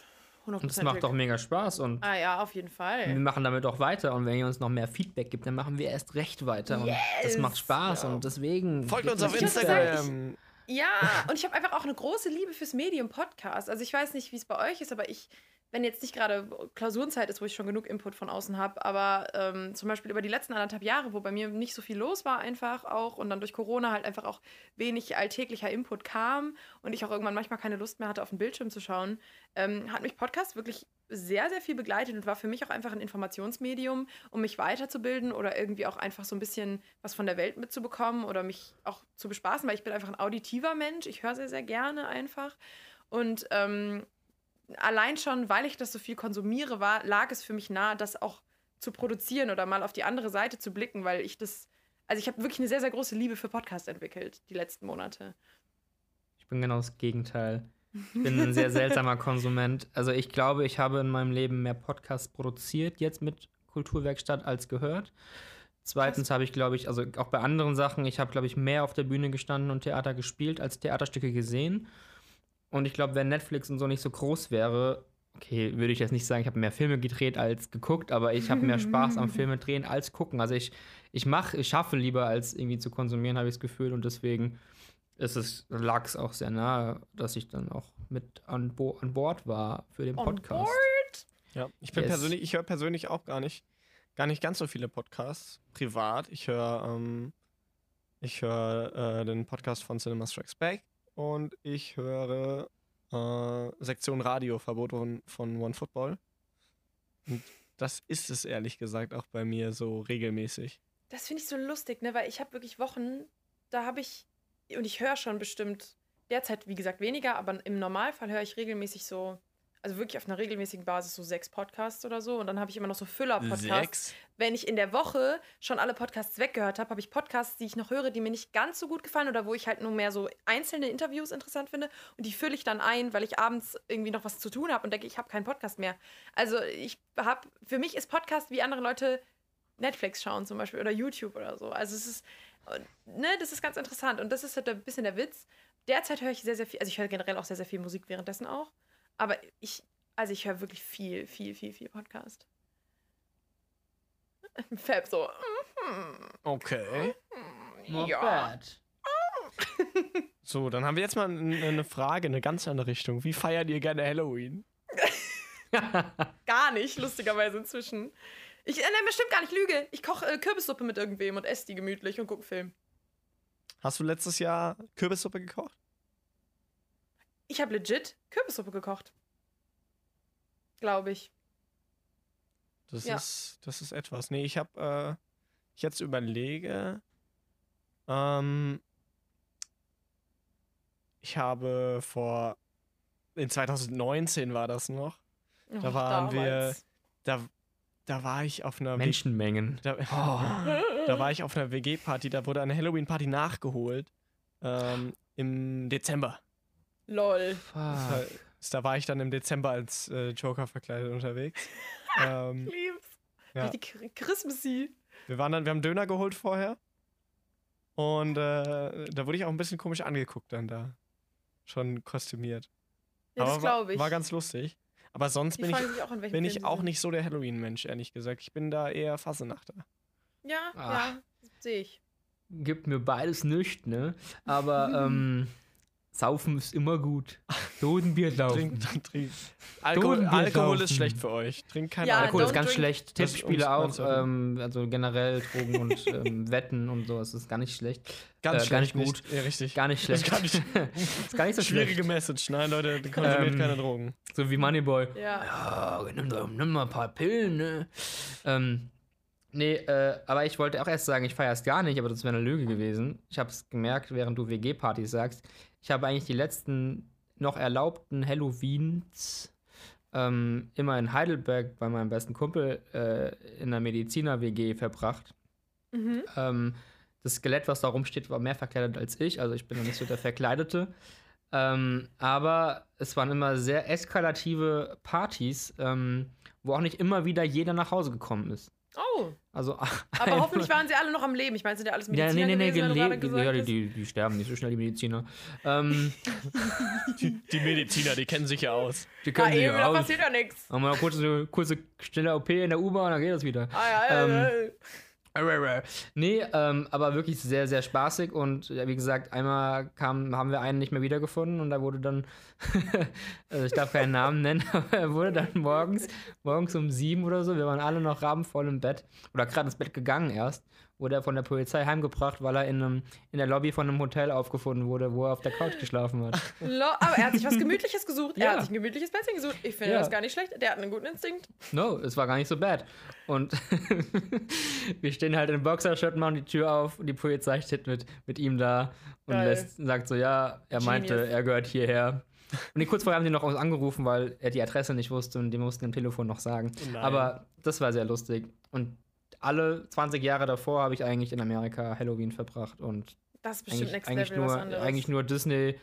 100%. Und es macht auch mega Spaß und Ah ja, auf jeden wir Fall. machen damit auch weiter. Und wenn ihr uns noch mehr Feedback gibt, dann machen wir erst recht weiter. Und das Yes! macht Spaß Ja. und deswegen. Folgt uns auf. Instagram. Ja, und ich habe einfach auch eine große Liebe fürs Medium Podcast. Also ich weiß nicht, wie es bei euch ist, aber ich, wenn jetzt nicht gerade Klausurenzeit ist, wo ich schon genug Input von außen habe, aber ähm, zum Beispiel über die letzten anderthalb Jahre, wo bei mir nicht so viel los war einfach auch und dann durch Corona halt einfach auch wenig alltäglicher Input kam und ich auch irgendwann manchmal keine Lust mehr hatte, auf den Bildschirm zu schauen, ähm, hat mich Podcast wirklich sehr, sehr viel begleitet und war für mich auch einfach ein Informationsmedium, um mich weiterzubilden oder irgendwie auch einfach so ein bisschen was von der Welt mitzubekommen oder mich auch zu bespaßen, weil ich bin einfach ein auditiver Mensch. Ich höre sehr, sehr gerne einfach. Und ähm, allein schon, weil ich das so viel konsumiere, war, lag es für mich nahe, das auch zu produzieren oder mal auf die andere Seite zu blicken, weil ich das, also ich habe wirklich eine sehr, sehr große Liebe für Podcast entwickelt, die letzten Monate. Ich bin genau das Gegenteil. Ich bin ein sehr seltsamer Konsument. Also ich glaube, ich habe in meinem Leben mehr Podcasts produziert jetzt mit Kulturwerkstatt als gehört. Zweitens habe ich, glaube ich, also auch bei anderen Sachen, ich habe, glaube ich, mehr auf der Bühne gestanden und Theater gespielt als Theaterstücke gesehen. Und ich glaube, wenn Netflix und so nicht so groß wäre, okay, würde ich jetzt nicht sagen, ich habe mehr Filme gedreht als geguckt, aber ich habe mehr Spaß am Filme drehen als gucken. Also ich, ich mache, ich schaffe lieber als irgendwie zu konsumieren, habe ich das Gefühl. Und deswegen ist es, lag es auch sehr nahe, dass ich dann auch mit an, Bo an Bord war für den On Podcast. board? Ja, ich bin Yes. persönlich, ich höre persönlich auch gar nicht, gar nicht ganz so viele Podcasts privat. Ich höre, ähm, ich höre äh, den Podcast von Cinema Strikes Back und ich höre äh, Sektion Radio Verbot von, von One Football. Und das ist es ehrlich gesagt auch bei mir so regelmäßig. Das finde ich so lustig, ne? Weil ich habe wirklich Wochen, da habe ich, und ich höre schon bestimmt, derzeit wie gesagt weniger, aber im Normalfall höre ich regelmäßig so, also wirklich auf einer regelmäßigen Basis so sechs Podcasts oder so. Und dann habe ich immer noch so Füller-Podcasts. Wenn ich in der Woche schon alle Podcasts weggehört habe, habe ich Podcasts, die ich noch höre, die mir nicht ganz so gut gefallen oder wo ich halt nur mehr so einzelne Interviews interessant finde. Und die fülle ich dann ein, weil ich abends irgendwie noch was zu tun habe und denke, ich habe keinen Podcast mehr. Also ich habe, für mich ist Podcast wie andere Leute Netflix schauen zum Beispiel oder YouTube oder so. Also es ist, und, ne, das ist ganz interessant und das ist halt ein bisschen der Witz. Derzeit höre ich sehr, sehr viel, also ich höre generell auch sehr, sehr viel Musik währenddessen auch. Aber ich, also ich höre wirklich viel, viel, viel, viel Podcast. Fab so, mhm, Okay. Not ja. bad. So, dann haben wir jetzt mal eine Frage in eine ganz andere Richtung. Wie feiert ihr gerne Halloween? Gar nicht, lustigerweise inzwischen. Ich, äh, nein, bestimmt gar nicht lüge. Ich koche äh, Kürbissuppe mit irgendwem und esse die gemütlich und gucke einen Film. Hast du letztes Jahr Kürbissuppe gekocht? Ich habe legit Kürbissuppe gekocht. Glaube ich. Das Ja. ist, das ist etwas. Nee, ich habe, äh, ich jetzt überlege, Ähm, ich habe vor, in 2019 war das noch, da Och, waren wir, damals. da, da war ich auf einer Menschenmengen. Da, da war ich auf einer WG-Party, da wurde eine Halloween-Party nachgeholt. Ähm, Im Dezember. Lol. Fuck. da war ich dann im Dezember als äh, Joker verkleidet unterwegs. ähm, Lieb's. Ja. Richtig Christmassy. wir waren dann, wir haben Döner geholt vorher. Und äh, da wurde ich auch ein bisschen komisch angeguckt dann da. Schon kostümiert. Ja, das Aber glaube ich. war ganz lustig. Aber sonst Die bin ich, auch, bin ich auch nicht so der Halloween-Mensch, ehrlich gesagt. Ich bin da eher Fassenachter. Ja, Ah. ja, sehe ich. Gibt mir beides nicht, ne? Aber ähm, Saufen ist immer gut. Dodenbier saufen. Trink, trink. Alkohol, Alkohol saufen. ist schlecht für euch. Trinkt kein Ja, Alkohol Alkohol. ist ganz drink. schlecht. Tippspiele auch. Ähm, also generell Drogen und ähm, Wetten und so. Das ist gar nicht schlecht. Ganz äh, gar nicht schlecht, gut. Ja, richtig. Gar nicht Das schlecht. ist gar nicht- ist gar nicht so Schwierige schlecht. Message. Nein, Leute, konsumiert Ähm, keine Drogen. So wie Moneyboy. Ja. Ja, nimm, nimm mal ein paar Pillen, ne? Ähm, nee, äh, aber ich wollte auch erst sagen, ich feiere es gar nicht, aber das wäre eine Lüge gewesen. Ich habe es gemerkt, während du WG-Partys sagst. Ich habe eigentlich die letzten noch erlaubten Halloweens ähm, immer in Heidelberg bei meinem besten Kumpel äh, in der Mediziner-WG verbracht. Mhm. Ähm, das Skelett, was da rumsteht, war mehr verkleidet als ich. Also ich bin noch nicht so der Verkleidete. Ähm, aber es waren immer sehr eskalative Partys, ähm, wo auch nicht immer wieder jeder nach Hause gekommen ist. Oh, Also, aber hoffentlich waren sie alle noch am Leben. Ich meine, sind ja alles ja, Mediziner nee, nee, nee, gewesen, gele- ja, die, die, die sterben nicht so schnell, die Mediziner. Ähm, Die, die Mediziner, die kennen sich ja aus. die Ah, können sich eben, da aus. passiert ja nichts. Haben wir eine kurze, schnelle OP in der U-Bahn, dann geht das wieder. Ah, ja, ja, Ähm, ja. Nee, ähm, aber wirklich sehr, sehr spaßig und ja, wie gesagt, einmal kam, haben wir einen nicht mehr wiedergefunden und da wurde dann, also ich darf keinen Namen nennen, aber er wurde dann morgens, morgens um sieben oder so, wir waren alle noch rabenvoll im Bett oder gerade ins Bett gegangen erst, wurde er von der Polizei heimgebracht, weil er in, einem, in der Lobby von einem Hotel aufgefunden wurde, wo er auf der Couch geschlafen hat. Lo aber er hat sich was Gemütliches gesucht. Ja. Er hat sich ein gemütliches Bettchen gesucht. Ich finde Ja. das gar nicht schlecht. Der hat einen guten Instinkt. No, es war gar nicht so bad. Und wir stehen halt in Boxershot, machen die Tür auf und die Polizei steht mit, mit ihm da und lässt, sagt so, ja, er meinte, Genius. er gehört hierher. Und die kurz vorher haben die noch uns angerufen, weil er die Adresse nicht wusste und die mussten im Telefon noch sagen. Oh nein. Aber das war sehr lustig. Und alle 20 Jahre davor habe ich eigentlich in Amerika Halloween verbracht und Das ist bestimmt eigentlich, eigentlich, Level was nur, eigentlich nur Disney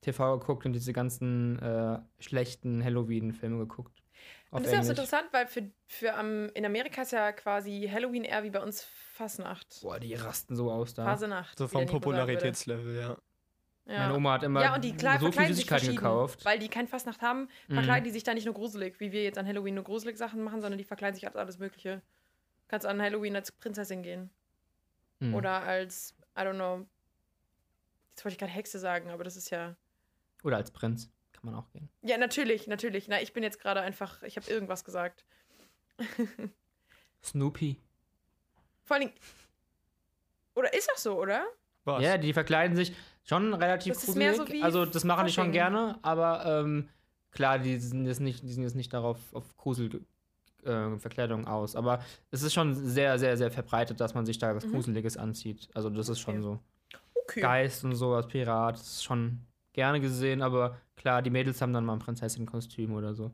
TV geguckt und diese ganzen äh, schlechten Halloween-Filme geguckt. Und das ist ja auch so interessant, weil für, für um, in Amerika ist ja quasi Halloween eher wie bei uns Fasnacht. Boah, die rasten so aus da. Fasenacht. So vom. Popularitätslevel, ja. Ja. Meine Oma hat immer ja, und die klar, so viel Süßigkeiten gekauft. Weil die kein Fastnacht haben, Mhm. verkleiden die sich da nicht nur gruselig, wie wir jetzt an Halloween nur gruselig Sachen machen, sondern die verkleiden sich als alles Mögliche. Kannst an Halloween als Prinzessin gehen. Mhm. Oder als, I don't know. Jetzt wollte ich gerade Hexe sagen, aber das ist ja. Oder als Prinz. Kann man auch gehen. Ja, natürlich, natürlich. Na, ich bin jetzt gerade einfach, ich habe irgendwas gesagt. Snoopy. Vor allen Dingen. Oder ist auch so, oder? Was? Ja, die verkleiden sich schon relativ Das ist mehr gruselig. so wie also das machen die schon Fasching. gerne, aber ähm, klar, die sind jetzt nicht, die sind jetzt nicht darauf auf Grusel äh, Verkleidung aus. Aber es ist schon sehr, sehr, sehr verbreitet, dass man sich da was Mhm. Gruseliges anzieht. Also das ist schon so. Okay. Geist und so als Pirat ist schon gerne gesehen, aber klar, die Mädels haben dann mal ein Prinzessinnenkostüm oder so.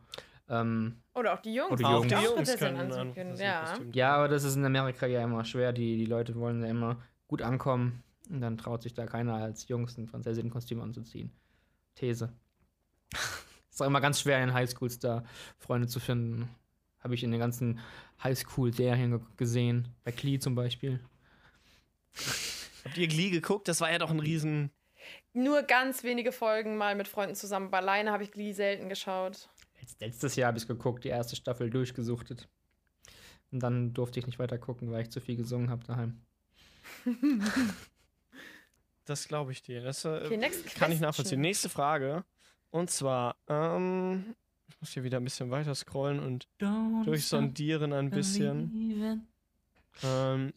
Ähm, Oder auch die Jungs. Oder Auch Jungs. die Auch Jungs Prinzessin können können, das ja. Ja, aber das ist in Amerika ja immer schwer. Die, die Leute wollen ja immer gut ankommen. Und dann traut sich da keiner als Jungs ein Prinzessinnenkostüm anzuziehen. These. ist auch immer ganz schwer in den Highschools da Freunde zu finden. Habe ich in den ganzen Highschool-Serien ge gesehen. Bei Klee zum Beispiel. Habt ihr Glee geguckt? Das war ja doch ein riesen. Nur ganz wenige Folgen mal mit Freunden zusammen. Aber alleine habe ich Glee selten geschaut. Letzt- Letztes Jahr habe ich geguckt, die erste Staffel durchgesuchtet. Und dann durfte ich nicht weiter gucken, weil ich zu viel gesungen habe daheim. Das glaube ich dir. Das äh, Okay, next kann ich question. nachvollziehen. Nächste Frage. Und zwar, ähm, ich muss hier wieder ein bisschen weiter scrollen und durchsondieren ein bisschen. Ähm,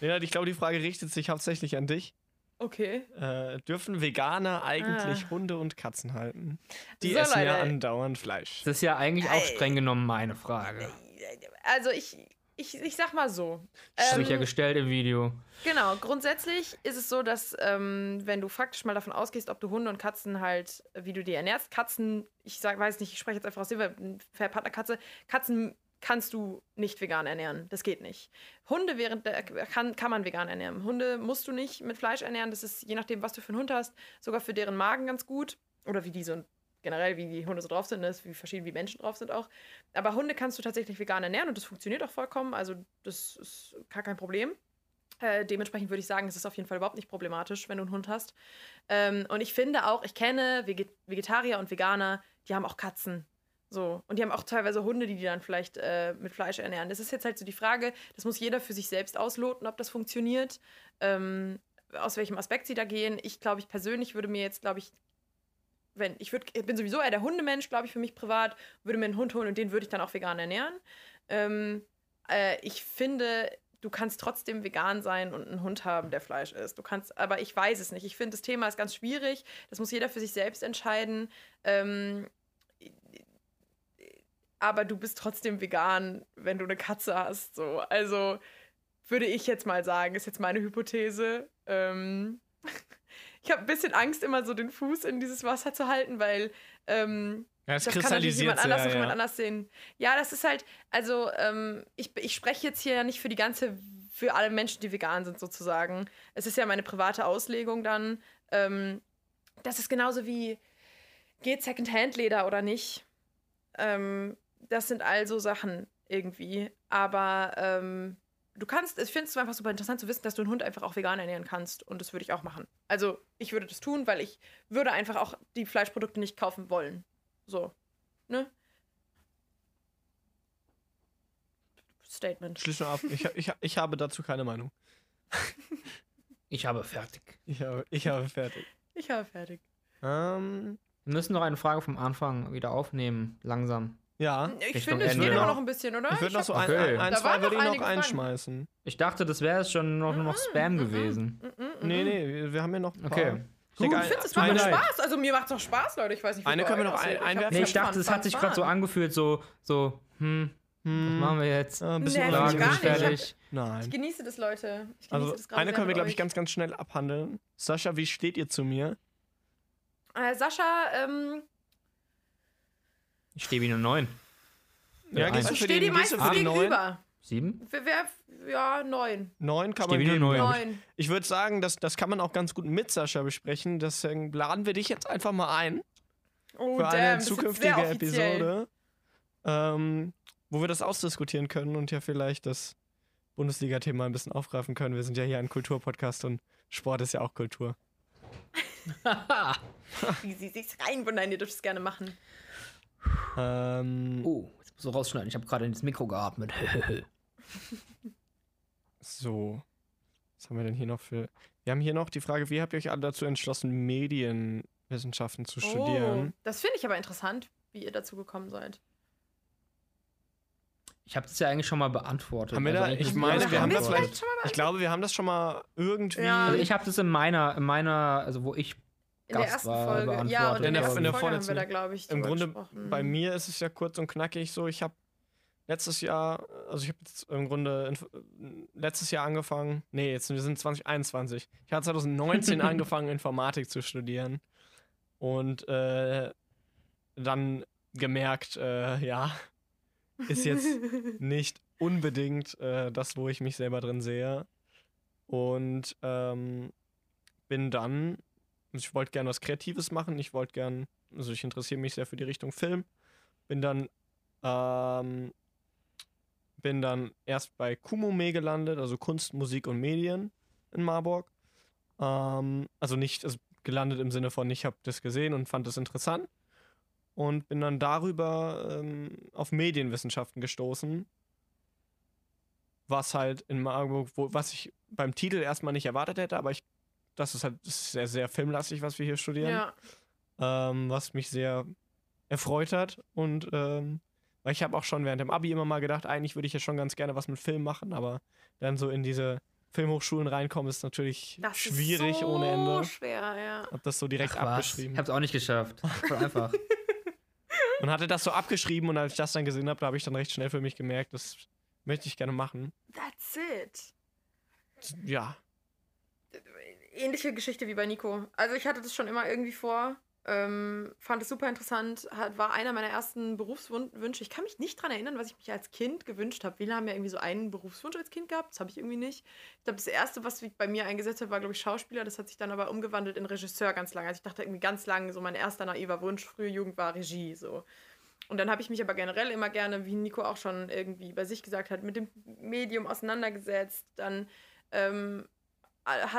ja, ich glaube, die Frage richtet sich hauptsächlich an dich. Okay. Äh, dürfen Veganer eigentlich Ah. Hunde und Katzen halten? Die So, essen ja Leute. andauernd Fleisch. Das ist ja eigentlich auch streng genommen meine Frage. Also ich ich, ich sag mal so. Sicher Ähm, gestellt im Video. Genau, grundsätzlich ist es so, dass ähm, wenn du faktisch mal davon ausgehst, ob du Hunde und Katzen halt, äh, wie du die ernährst, Katzen, ich sag, weiß nicht, ich spreche jetzt einfach aus dem weil Partnerkatze, Katzen kannst du nicht vegan ernähren. Das geht nicht. Hunde während der, kann, kann man vegan ernähren. Hunde musst du nicht mit Fleisch ernähren. Das ist je nachdem, was du für einen Hund hast, sogar für deren Magen ganz gut. Oder wie die so generell, wie die Hunde so drauf sind, ist, wie verschieden wie Menschen drauf sind auch. Aber Hunde kannst du tatsächlich vegan ernähren und das funktioniert auch vollkommen. Also das ist gar kein Problem. Äh, dementsprechend würde ich sagen, es ist auf jeden Fall überhaupt nicht problematisch, wenn du einen Hund hast. Ähm, und ich finde auch, ich kenne Veget Vegetarier und Veganer, die haben auch Katzen. So. Und die haben auch teilweise Hunde, die die dann vielleicht äh, mit Fleisch ernähren. Das ist jetzt halt so die Frage, das muss jeder für sich selbst ausloten, ob das funktioniert. Ähm, aus welchem Aspekt sie da gehen. Ich glaube, ich persönlich würde mir jetzt, glaube ich, wenn ich, würd, ich bin sowieso eher der Hundemensch, glaube ich, für mich privat, würde mir einen Hund holen und den würde ich dann auch vegan ernähren. Ähm, äh, ich finde, du kannst trotzdem vegan sein und einen Hund haben, der Fleisch isst. Du kannst, aber ich weiß es nicht. Ich finde, das Thema ist ganz schwierig. Das muss jeder für sich selbst entscheiden. Ähm, aber du bist trotzdem vegan, wenn du eine Katze hast. So. Also würde ich jetzt mal sagen, ist jetzt meine Hypothese. Ähm, ich habe ein bisschen Angst, immer so den Fuß in dieses Wasser zu halten, weil ähm, Ja, es das kann natürlich kristallisiert jemand anders sehr, auch jemand ja. anders sehen. Ja, das ist halt, also ähm, ich, ich spreche jetzt hier ja nicht für die ganze, für alle Menschen, die vegan sind sozusagen. Es ist ja meine private Auslegung dann. Ähm, das ist genauso wie, geht Secondhand-Leder oder nicht? Ähm, das sind also Sachen irgendwie. Aber ähm, du kannst, ich finde es einfach super interessant zu wissen, dass du einen Hund einfach auch vegan ernähren kannst. Und das würde ich auch machen. Also ich würde das tun, weil ich würde einfach auch die Fleischprodukte nicht kaufen wollen. So. Ne? Statement. Schließ nur ab. Ich, ich, ich habe dazu keine Meinung. Ich habe fertig. Ich habe, ich habe fertig. Ich habe fertig. Ähm, Wir müssen noch eine Frage vom Anfang wieder aufnehmen, langsam. Ja. Ich Richtung finde, es Ende. geht immer noch- noch ein bisschen, oder? Ich würde noch hab- so ein, Okay. ein, ein Da zwei waren würde ich noch noch einige Fragen. einschmeißen. Ich dachte, das wäre es schon noch, nur noch Spam gewesen. Mm, mm, Nee, nee, wir, wir haben ja noch ein paar. Okay. Ich denke, Ich ein- finde, es macht eine- doch Spaß. Also mir macht es doch Spaß, Leute. Ich weiß nicht, wie Eine bei können wir euch noch ein- aussieht. einwerfen. hab Nee, ich Fun, dachte, es Fun, hat sich gerade so angefühlt, so, so, hm, was Hm, machen wir jetzt? ein bisschen Nee, Fragen gar nicht. fertig. Ich Nein. genieße das, Leute. Ich genieße Also, das gerade eine sehr können wir, mit glaube ich, euch. ganz, ganz schnell abhandeln. Sascha, wie steht ihr zu mir? Äh, Sascha, ähm, Ich stehe wie eine 9. Ja, Ja, gehst du ich für stehe die meisten für neun? gegenüber. 7? Wer, wer, ja, neun. Neun kann man geben, neun. Neun. Ich würde sagen, das, das kann man auch ganz gut mit Sascha besprechen. Deswegen laden wir dich jetzt einfach mal ein Oh, für damn, eine zukünftige. Episode, ähm, wo wir das ausdiskutieren können und ja vielleicht das Bundesliga-Thema ein bisschen aufgreifen können. Wir sind ja hier ein Kulturpodcast und Sport ist ja auch Kultur. Wie sie sich reinwundern, ihr dürft es gerne machen. Ähm, Oh, jetzt musst du rausschneiden. Ich habe gerade ins Mikro geatmet. So. Was haben wir denn hier noch für. Wir haben hier noch die Frage, wie habt ihr euch alle dazu entschlossen, Medienwissenschaften zu studieren? Oh, das finde ich aber interessant, wie ihr dazu gekommen seid. ich habe das ja eigentlich schon mal beantwortet. Haben wir da- eigentlich ich meine, wir haben das vielleicht schon mal Ich glaube, wir haben das schon mal irgendwie. Ja. Also ich habe das in meiner, in meiner, also wo ich In der ersten war, Folge. Ja, und in der ersten ich. Folge haben wir vorletzten- da, glaube ich, Im Grunde gesprochen. bei mir ist es ja kurz und knackig so. Ich habe letztes Jahr, also ich habe jetzt im Grunde in, letztes Jahr angefangen. Nee, jetzt wir sind 2021. Ich habe 2019 angefangen, Informatik zu studieren. Und äh, dann gemerkt, äh, ja, ist jetzt nicht unbedingt äh, das, wo ich mich selber drin sehe. Und ähm, bin dann, ich wollte gerne was Kreatives machen. Ich wollte gern, also ich interessiere mich sehr für die Richtung Film. Bin dann, ähm, bin dann erst bei Kumome gelandet, also Kunst, Musik und Medien in Marburg. Ähm, also nicht also gelandet im Sinne von, ich habe das gesehen und fand das interessant. Und bin dann darüber ähm, auf Medienwissenschaften gestoßen. Was halt in Marburg, wo, was ich beim Titel erstmal nicht erwartet hätte, aber ich, das ist halt sehr, sehr filmlastig, was wir hier studieren ja. ähm, was mich sehr erfreut hat. Und ähm, weil ich habe auch schon während dem Abi immer mal gedacht, eigentlich würde ich ja schon ganz gerne was mit Film machen, aber dann so in diese Filmhochschulen reinkommen, ist natürlich Das schwierig ist so ohne Ende. schwer, ja. Hab das so direkt Ach abgeschrieben. Ich hab's auch nicht geschafft. Voll einfach. Und hatte das so abgeschrieben und als ich das dann gesehen habe, da habe ich dann recht schnell für mich gemerkt, das möchte ich gerne machen. That's it. Ja. Ähnliche Geschichte wie bei Nico. Also ich hatte das schon immer irgendwie vor. Ähm, fand es super interessant. Hat, war einer meiner ersten Berufswünsche. Ich kann mich nicht daran erinnern, was ich mich als Kind gewünscht habe. Viele haben ja irgendwie so einen Berufswunsch als Kind gehabt. Das habe ich irgendwie nicht. Ich glaube, das erste, was ich bei mir eingesetzt habe, war, glaube ich, Schauspieler. Das hat sich dann aber umgewandelt in Regisseur ganz lange. Also ich dachte irgendwie ganz lange, so mein erster naiver Wunsch, frühe Jugend war Regie. So. Und dann habe ich mich aber generell immer gerne, wie Nico auch schon irgendwie bei sich gesagt hat, mit dem Medium auseinandergesetzt. Dann ähm, hat,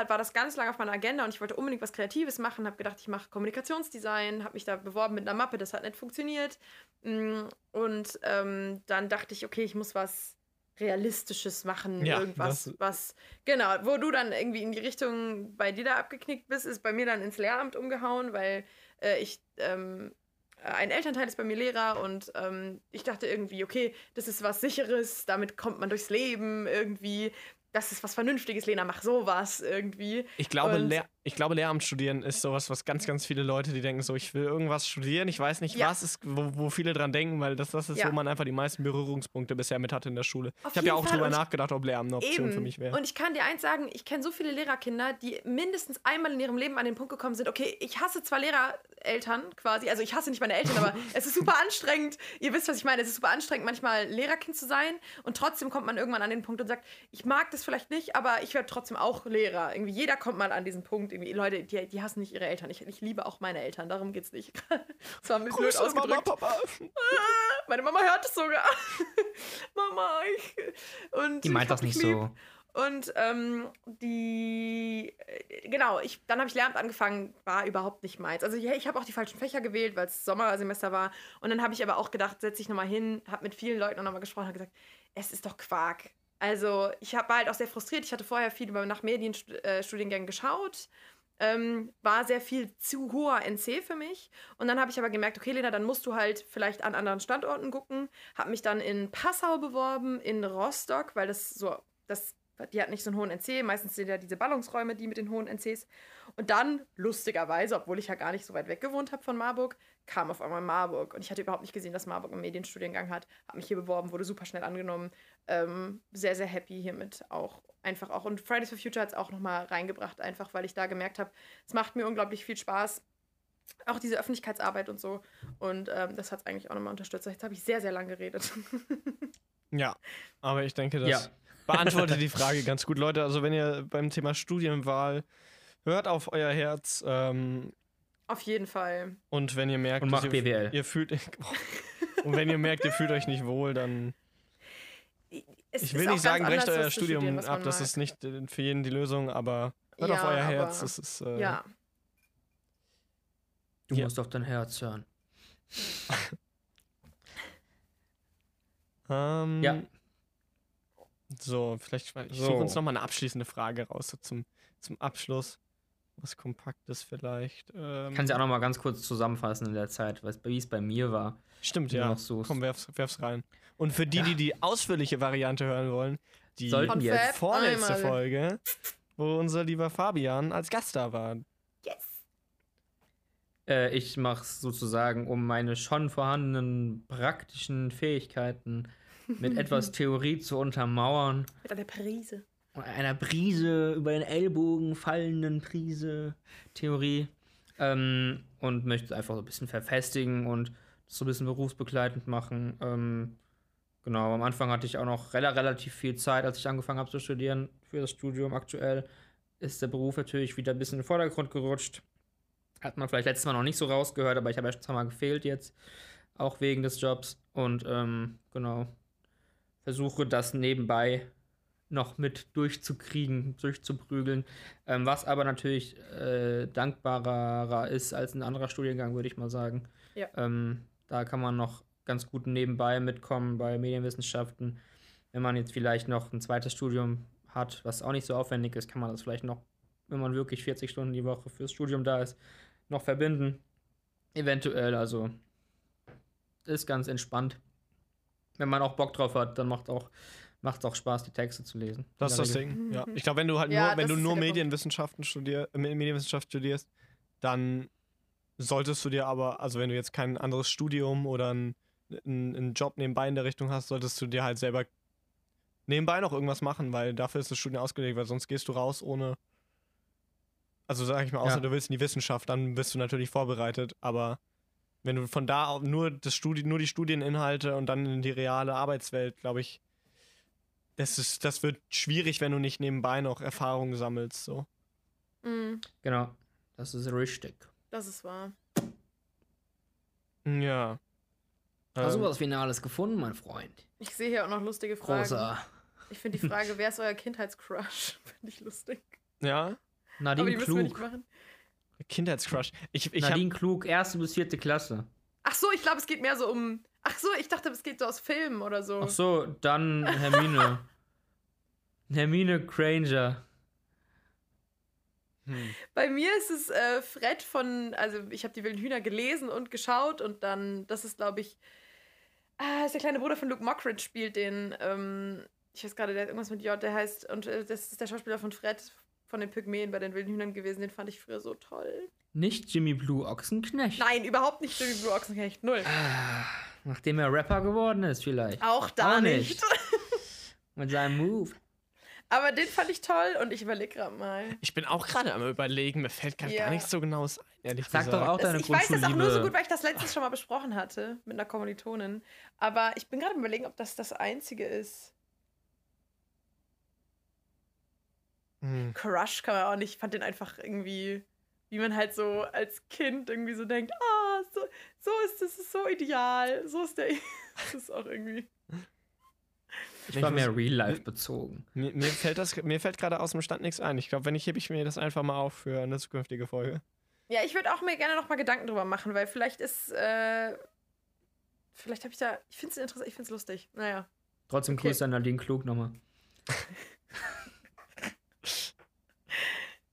war das ganz lange auf meiner Agenda und ich wollte unbedingt was Kreatives machen. Habe gedacht, ich mache Kommunikationsdesign, habe mich da beworben mit einer Mappe, das hat nicht funktioniert. Mm, und ähm, dann dachte ich, okay, ich muss was Realistisches machen, Ja, irgendwas, was, genau, wo du dann irgendwie in die Richtung bei dir da abgeknickt bist, ist bei mir dann ins Lehramt umgehauen, weil äh, ich, ähm, ein Elternteil ist bei mir Lehrer und ähm, ich dachte irgendwie, okay, das ist was Sicheres, damit kommt man durchs Leben irgendwie. Das ist was Vernünftiges, Lena, mach sowas irgendwie. Ich glaube, Lehr ich glaube, Lehramt studieren ist sowas, was ganz, ganz viele Leute, die denken so, ich will irgendwas studieren, ich weiß nicht, Ja. was ist, wo, wo viele dran denken, weil das, das ist, Ja. wo man einfach die meisten Berührungspunkte bisher mit hatte in der Schule. Auf ich habe ja auch Fall drüber nachgedacht, ob Lehramt eine Option Eben. für mich wäre. Und ich kann dir eins sagen, ich kenne so viele Lehrerkinder, die mindestens einmal in ihrem Leben an den Punkt gekommen sind, okay, ich hasse zwar Lehrereltern quasi, also ich hasse nicht meine Eltern, aber es ist super anstrengend. Ihr wisst, was ich meine. Es ist super anstrengend, manchmal Lehrerkind zu sein und trotzdem kommt man irgendwann an den Punkt und sagt, ich mag das vielleicht nicht, aber ich werde trotzdem auch Lehrer. Irgendwie jeder kommt mal an diesen Punkt. Irgendwie Leute, die, die hassen nicht ihre Eltern. Ich, ich liebe auch meine Eltern, darum geht's nicht. das war ein bisschen blöd Grüße, Mama, ausgedrückt. Papa. Meine Mama hört es sogar. Mama, ich. Und Die meint ich das nicht lieb. so. Und ähm, die, genau, ich, dann habe ich Lehramt angefangen, war überhaupt nicht meins. Also ja, ich habe auch die falschen Fächer gewählt, weil es Sommersemester war. Und dann habe ich aber auch gedacht, setze ich nochmal hin, habe mit vielen Leuten nochmal gesprochen und gesagt, es ist doch Quark. Also ich war halt auch sehr frustriert. Ich hatte vorher viel über, nach Medienstudiengängen geschaut. Ähm, war sehr viel zu hoher NC für mich. Und dann habe ich aber gemerkt, okay, Lena, dann musst du halt vielleicht an anderen Standorten gucken. Habe mich dann in Passau beworben, in Rostock, weil das so, das, die hat nicht so einen hohen NC. Meistens sind ja diese Ballungsräume, die mit den hohen NCs. Und dann, lustigerweise, obwohl ich ja gar nicht so weit weg gewohnt habe von Marburg, kam auf einmal Marburg. Und ich hatte überhaupt nicht gesehen, dass Marburg einen Medienstudiengang hat. Habe mich hier beworben, wurde super schnell angenommen. Ähm, sehr, sehr happy hiermit auch. Einfach auch. Und Fridays for Future hat es auch nochmal reingebracht, einfach weil ich da gemerkt habe, es macht mir unglaublich viel Spaß. Auch diese Öffentlichkeitsarbeit und so. Und ähm, das hat es eigentlich auch nochmal unterstützt. Jetzt habe ich sehr, sehr lang geredet. Ja, aber ich denke, das Ja. beantwortet die Frage ganz gut. Leute, also wenn ihr beim Thema Studienwahl hört auf euer Herz ähm, Auf jeden Fall. und wenn ihr merkt, Und macht ihr, BWL. ihr fühlt und wenn ihr merkt, ihr fühlt euch nicht wohl, dann Es ich will nicht sagen, brecht euer Studium studieren, ab, das mag. ist nicht äh, für jeden die Lösung, aber hört auf Ja, euer aber- Herz. Das ist äh, Ja. Du Ja. musst auf dein Herz hören. Ähm, Ja. So, vielleicht ich So. suche uns noch mal eine abschließende Frage raus so zum, zum Abschluss. Was Kompaktes vielleicht. Ähm, Kannst ja auch noch mal ganz kurz zusammenfassen in der Zeit, was- wie es bei mir war. Stimmt, ja. Komm, werf's, werf's rein. Und für die, Ja. die die ausführliche Variante hören wollen, die Sollten jetzt. Vorletzte einmal. Folge, wo unser lieber Fabian als Gast da war. Yes. Äh, ich mache es sozusagen, um meine schon vorhandenen praktischen Fähigkeiten mit etwas Theorie zu untermauern. Mit einer Prise. Einer Prise über den Ellbogen fallenden Prise Theorie. Ähm, und möchte einfach so ein bisschen verfestigen und so ein bisschen berufsbegleitend machen. Ähm, genau, am Anfang hatte ich auch noch rela relativ viel Zeit, als ich angefangen habe zu studieren für das Studium. Aktuell ist der Beruf natürlich wieder ein bisschen in den Vordergrund gerutscht. Hat man vielleicht letztes Mal noch nicht so rausgehört, aber ich habe schon zweimal gefehlt jetzt, auch wegen des Jobs. Und ähm, genau, versuche das nebenbei noch mit durchzukriegen, durchzuprügeln. Ähm, was aber natürlich äh, dankbarer ist als ein anderer Studiengang, würde ich mal sagen. Ja. Ähm, da kann man noch ganz gut nebenbei mitkommen bei Medienwissenschaften. Wenn man jetzt vielleicht noch ein zweites Studium hat, was auch nicht so aufwendig ist, kann man das vielleicht noch, wenn man wirklich 40 Stunden die Woche fürs Studium da ist, noch verbinden. Eventuell, also ist ganz entspannt. Wenn man auch Bock drauf hat, dann macht auch macht auch Spaß, die Texte zu lesen. Das ist das. Ding. Ja. Ich glaube, wenn du halt Ja, nur, wenn du nur. Medienwissenschaften studierst, äh, Medienwissenschaft studierst, dann solltest du dir aber, also wenn du jetzt kein anderes Studium oder einen einen Job nebenbei in der Richtung hast, solltest du dir halt selber nebenbei noch irgendwas machen, weil dafür ist das Studium ausgelegt, weil sonst gehst du raus ohne. Also sag ich mal, außer Ja. du willst in die Wissenschaft, dann bist du natürlich vorbereitet, aber wenn du von da au- nur das Studi nur die Studieninhalte und dann in die reale Arbeitswelt, glaube ich, das ist, das wird schwierig, wenn du nicht nebenbei noch Erfahrungen sammelst. So. Mm, Genau. Das ist richtig. das ist wahr. Ja. Hast du Ähm, was Finales gefunden, mein Freund? Ich sehe hier auch noch lustige Fragen. Großer. Ich finde die Frage, wer ist euer Kindheitscrush? Finde ich lustig. ja, Aber Nadine die müssen wir nicht Klug. machen. Kindheitscrush. Ich, ich hab, Nadine Klug, erste bis vierte Klasse. Ach so, ich glaube, es geht mehr so um. Ach so, ich dachte, es geht so aus Filmen oder so. Ach so, dann Hermine. Hermine Granger. hm. Bei mir ist es äh, Fred von, also ich habe die wilden Hühner gelesen und geschaut und dann, das ist glaube ich, ah, ist der kleine Bruder von Luke Mockridge spielt den, ähm, ich weiß gerade, der hat irgendwas mit J, der heißt, und äh, das ist der Schauspieler von Fred von den Pygmäen bei den wilden Hühnern gewesen, den fand ich früher so toll. Nicht Jimmy Blue Ochsenknecht. Nein, überhaupt nicht Jimmy Blue Ochsenknecht, null. Ah, nachdem er Rapper geworden ist, vielleicht. Auch da Auch nicht. nicht. Mit seinem Move. Aber den fand ich toll und ich überlege gerade mal. Ich bin auch gerade am überlegen, mir fällt gerade Ja. gar nichts so genaues ein, ehrlich Sag gesagt. doch auch Das, deine ich weiß das auch nur so gut, weil ich das letztens schon mal besprochen hatte mit einer Kommilitonin. Aber ich bin gerade am überlegen, ob das das einzige ist. Hm. Crush kann man auch nicht. Ich fand den einfach irgendwie, wie man halt so als Kind irgendwie so denkt, ah, so, so ist es ist so ideal. So ist der. das ist auch irgendwie. Ich war mehr Real-Life bezogen. Mir, mir fällt das, mir fällt gerade aus dem Stand nichts ein. Ich glaube, wenn ich hebe ich mir das einfach mal auf für eine zukünftige Folge. Ja, ich würde auch mir gerne noch mal Gedanken drüber machen, weil vielleicht ist, äh, vielleicht habe ich da, ich finde es interessant, ich finde es lustig. Naja. Trotzdem Okay. Grüße an Nadine Klug nochmal.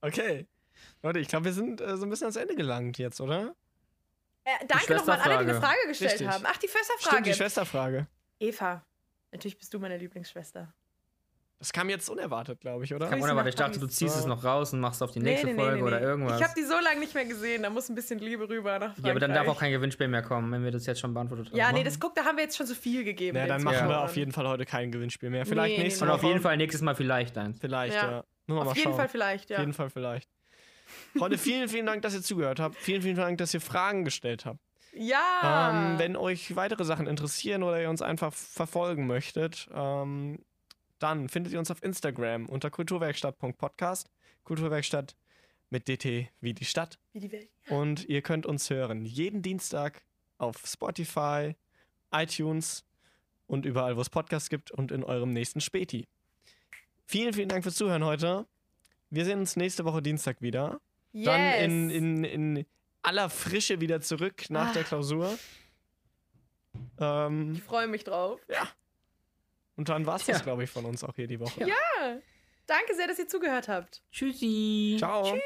Okay. Leute, ich glaube, wir sind äh, so ein bisschen ans Ende gelangt jetzt, oder? Äh, danke nochmal an alle, die eine. Frage gestellt Richtig. haben. Ach, die Stimmt, Schwesterfrage. die Schwesterfrage. Eva, natürlich bist du meine Lieblingsschwester. Das kam jetzt unerwartet, glaube ich, oder? Kam Grüße unerwartet. Ich dachte, du ziehst es noch raus und machst auf die nächste Nee, nee, Folge nee, oder nee. irgendwas. Ich habe die so lange nicht mehr gesehen, da muss ein bisschen Liebe rüber nach Frankreich. ja, aber dann darf auch kein Gewinnspiel mehr kommen, wenn wir das jetzt schon beantwortet haben. Ja, nee, das guck, da haben wir jetzt schon so viel gegeben. Ja, dann machen wir Zuschauern. auf jeden Fall heute kein Gewinnspiel mehr. Vielleicht Nee, nächste Und auf jeden Fall nächstes Mal vielleicht eins. Vielleicht, Ja. ja. Nur mal Auf jeden. Fall vielleicht, ja. Auf jeden Fall vielleicht. Freunde, vielen, vielen Dank, dass ihr zugehört habt. Vielen, vielen Dank, dass ihr Fragen gestellt habt. Ja. Ähm, wenn euch weitere Sachen interessieren oder ihr uns einfach verfolgen möchtet, ähm, dann findet ihr uns auf Instagram unter kulturwerkstatt.podcast. Kulturwerkstatt mit DT wie die Stadt. Wie die Welt. Und ihr könnt uns hören jeden Dienstag auf Spotify, iTunes und überall, wo es Podcasts gibt und in eurem nächsten Späti. Vielen, vielen Dank fürs Zuhören heute. Wir sehen uns nächste Woche Dienstag wieder. Yes. Dann in, in, in aller Frische wieder zurück nach Ah. der Klausur. Ähm, ich freue mich drauf. und dann war es das, glaube ich, von uns auch hier die Woche. Ja. Danke sehr, dass ihr zugehört habt. Tschüssi. Ciao. Tschüssi.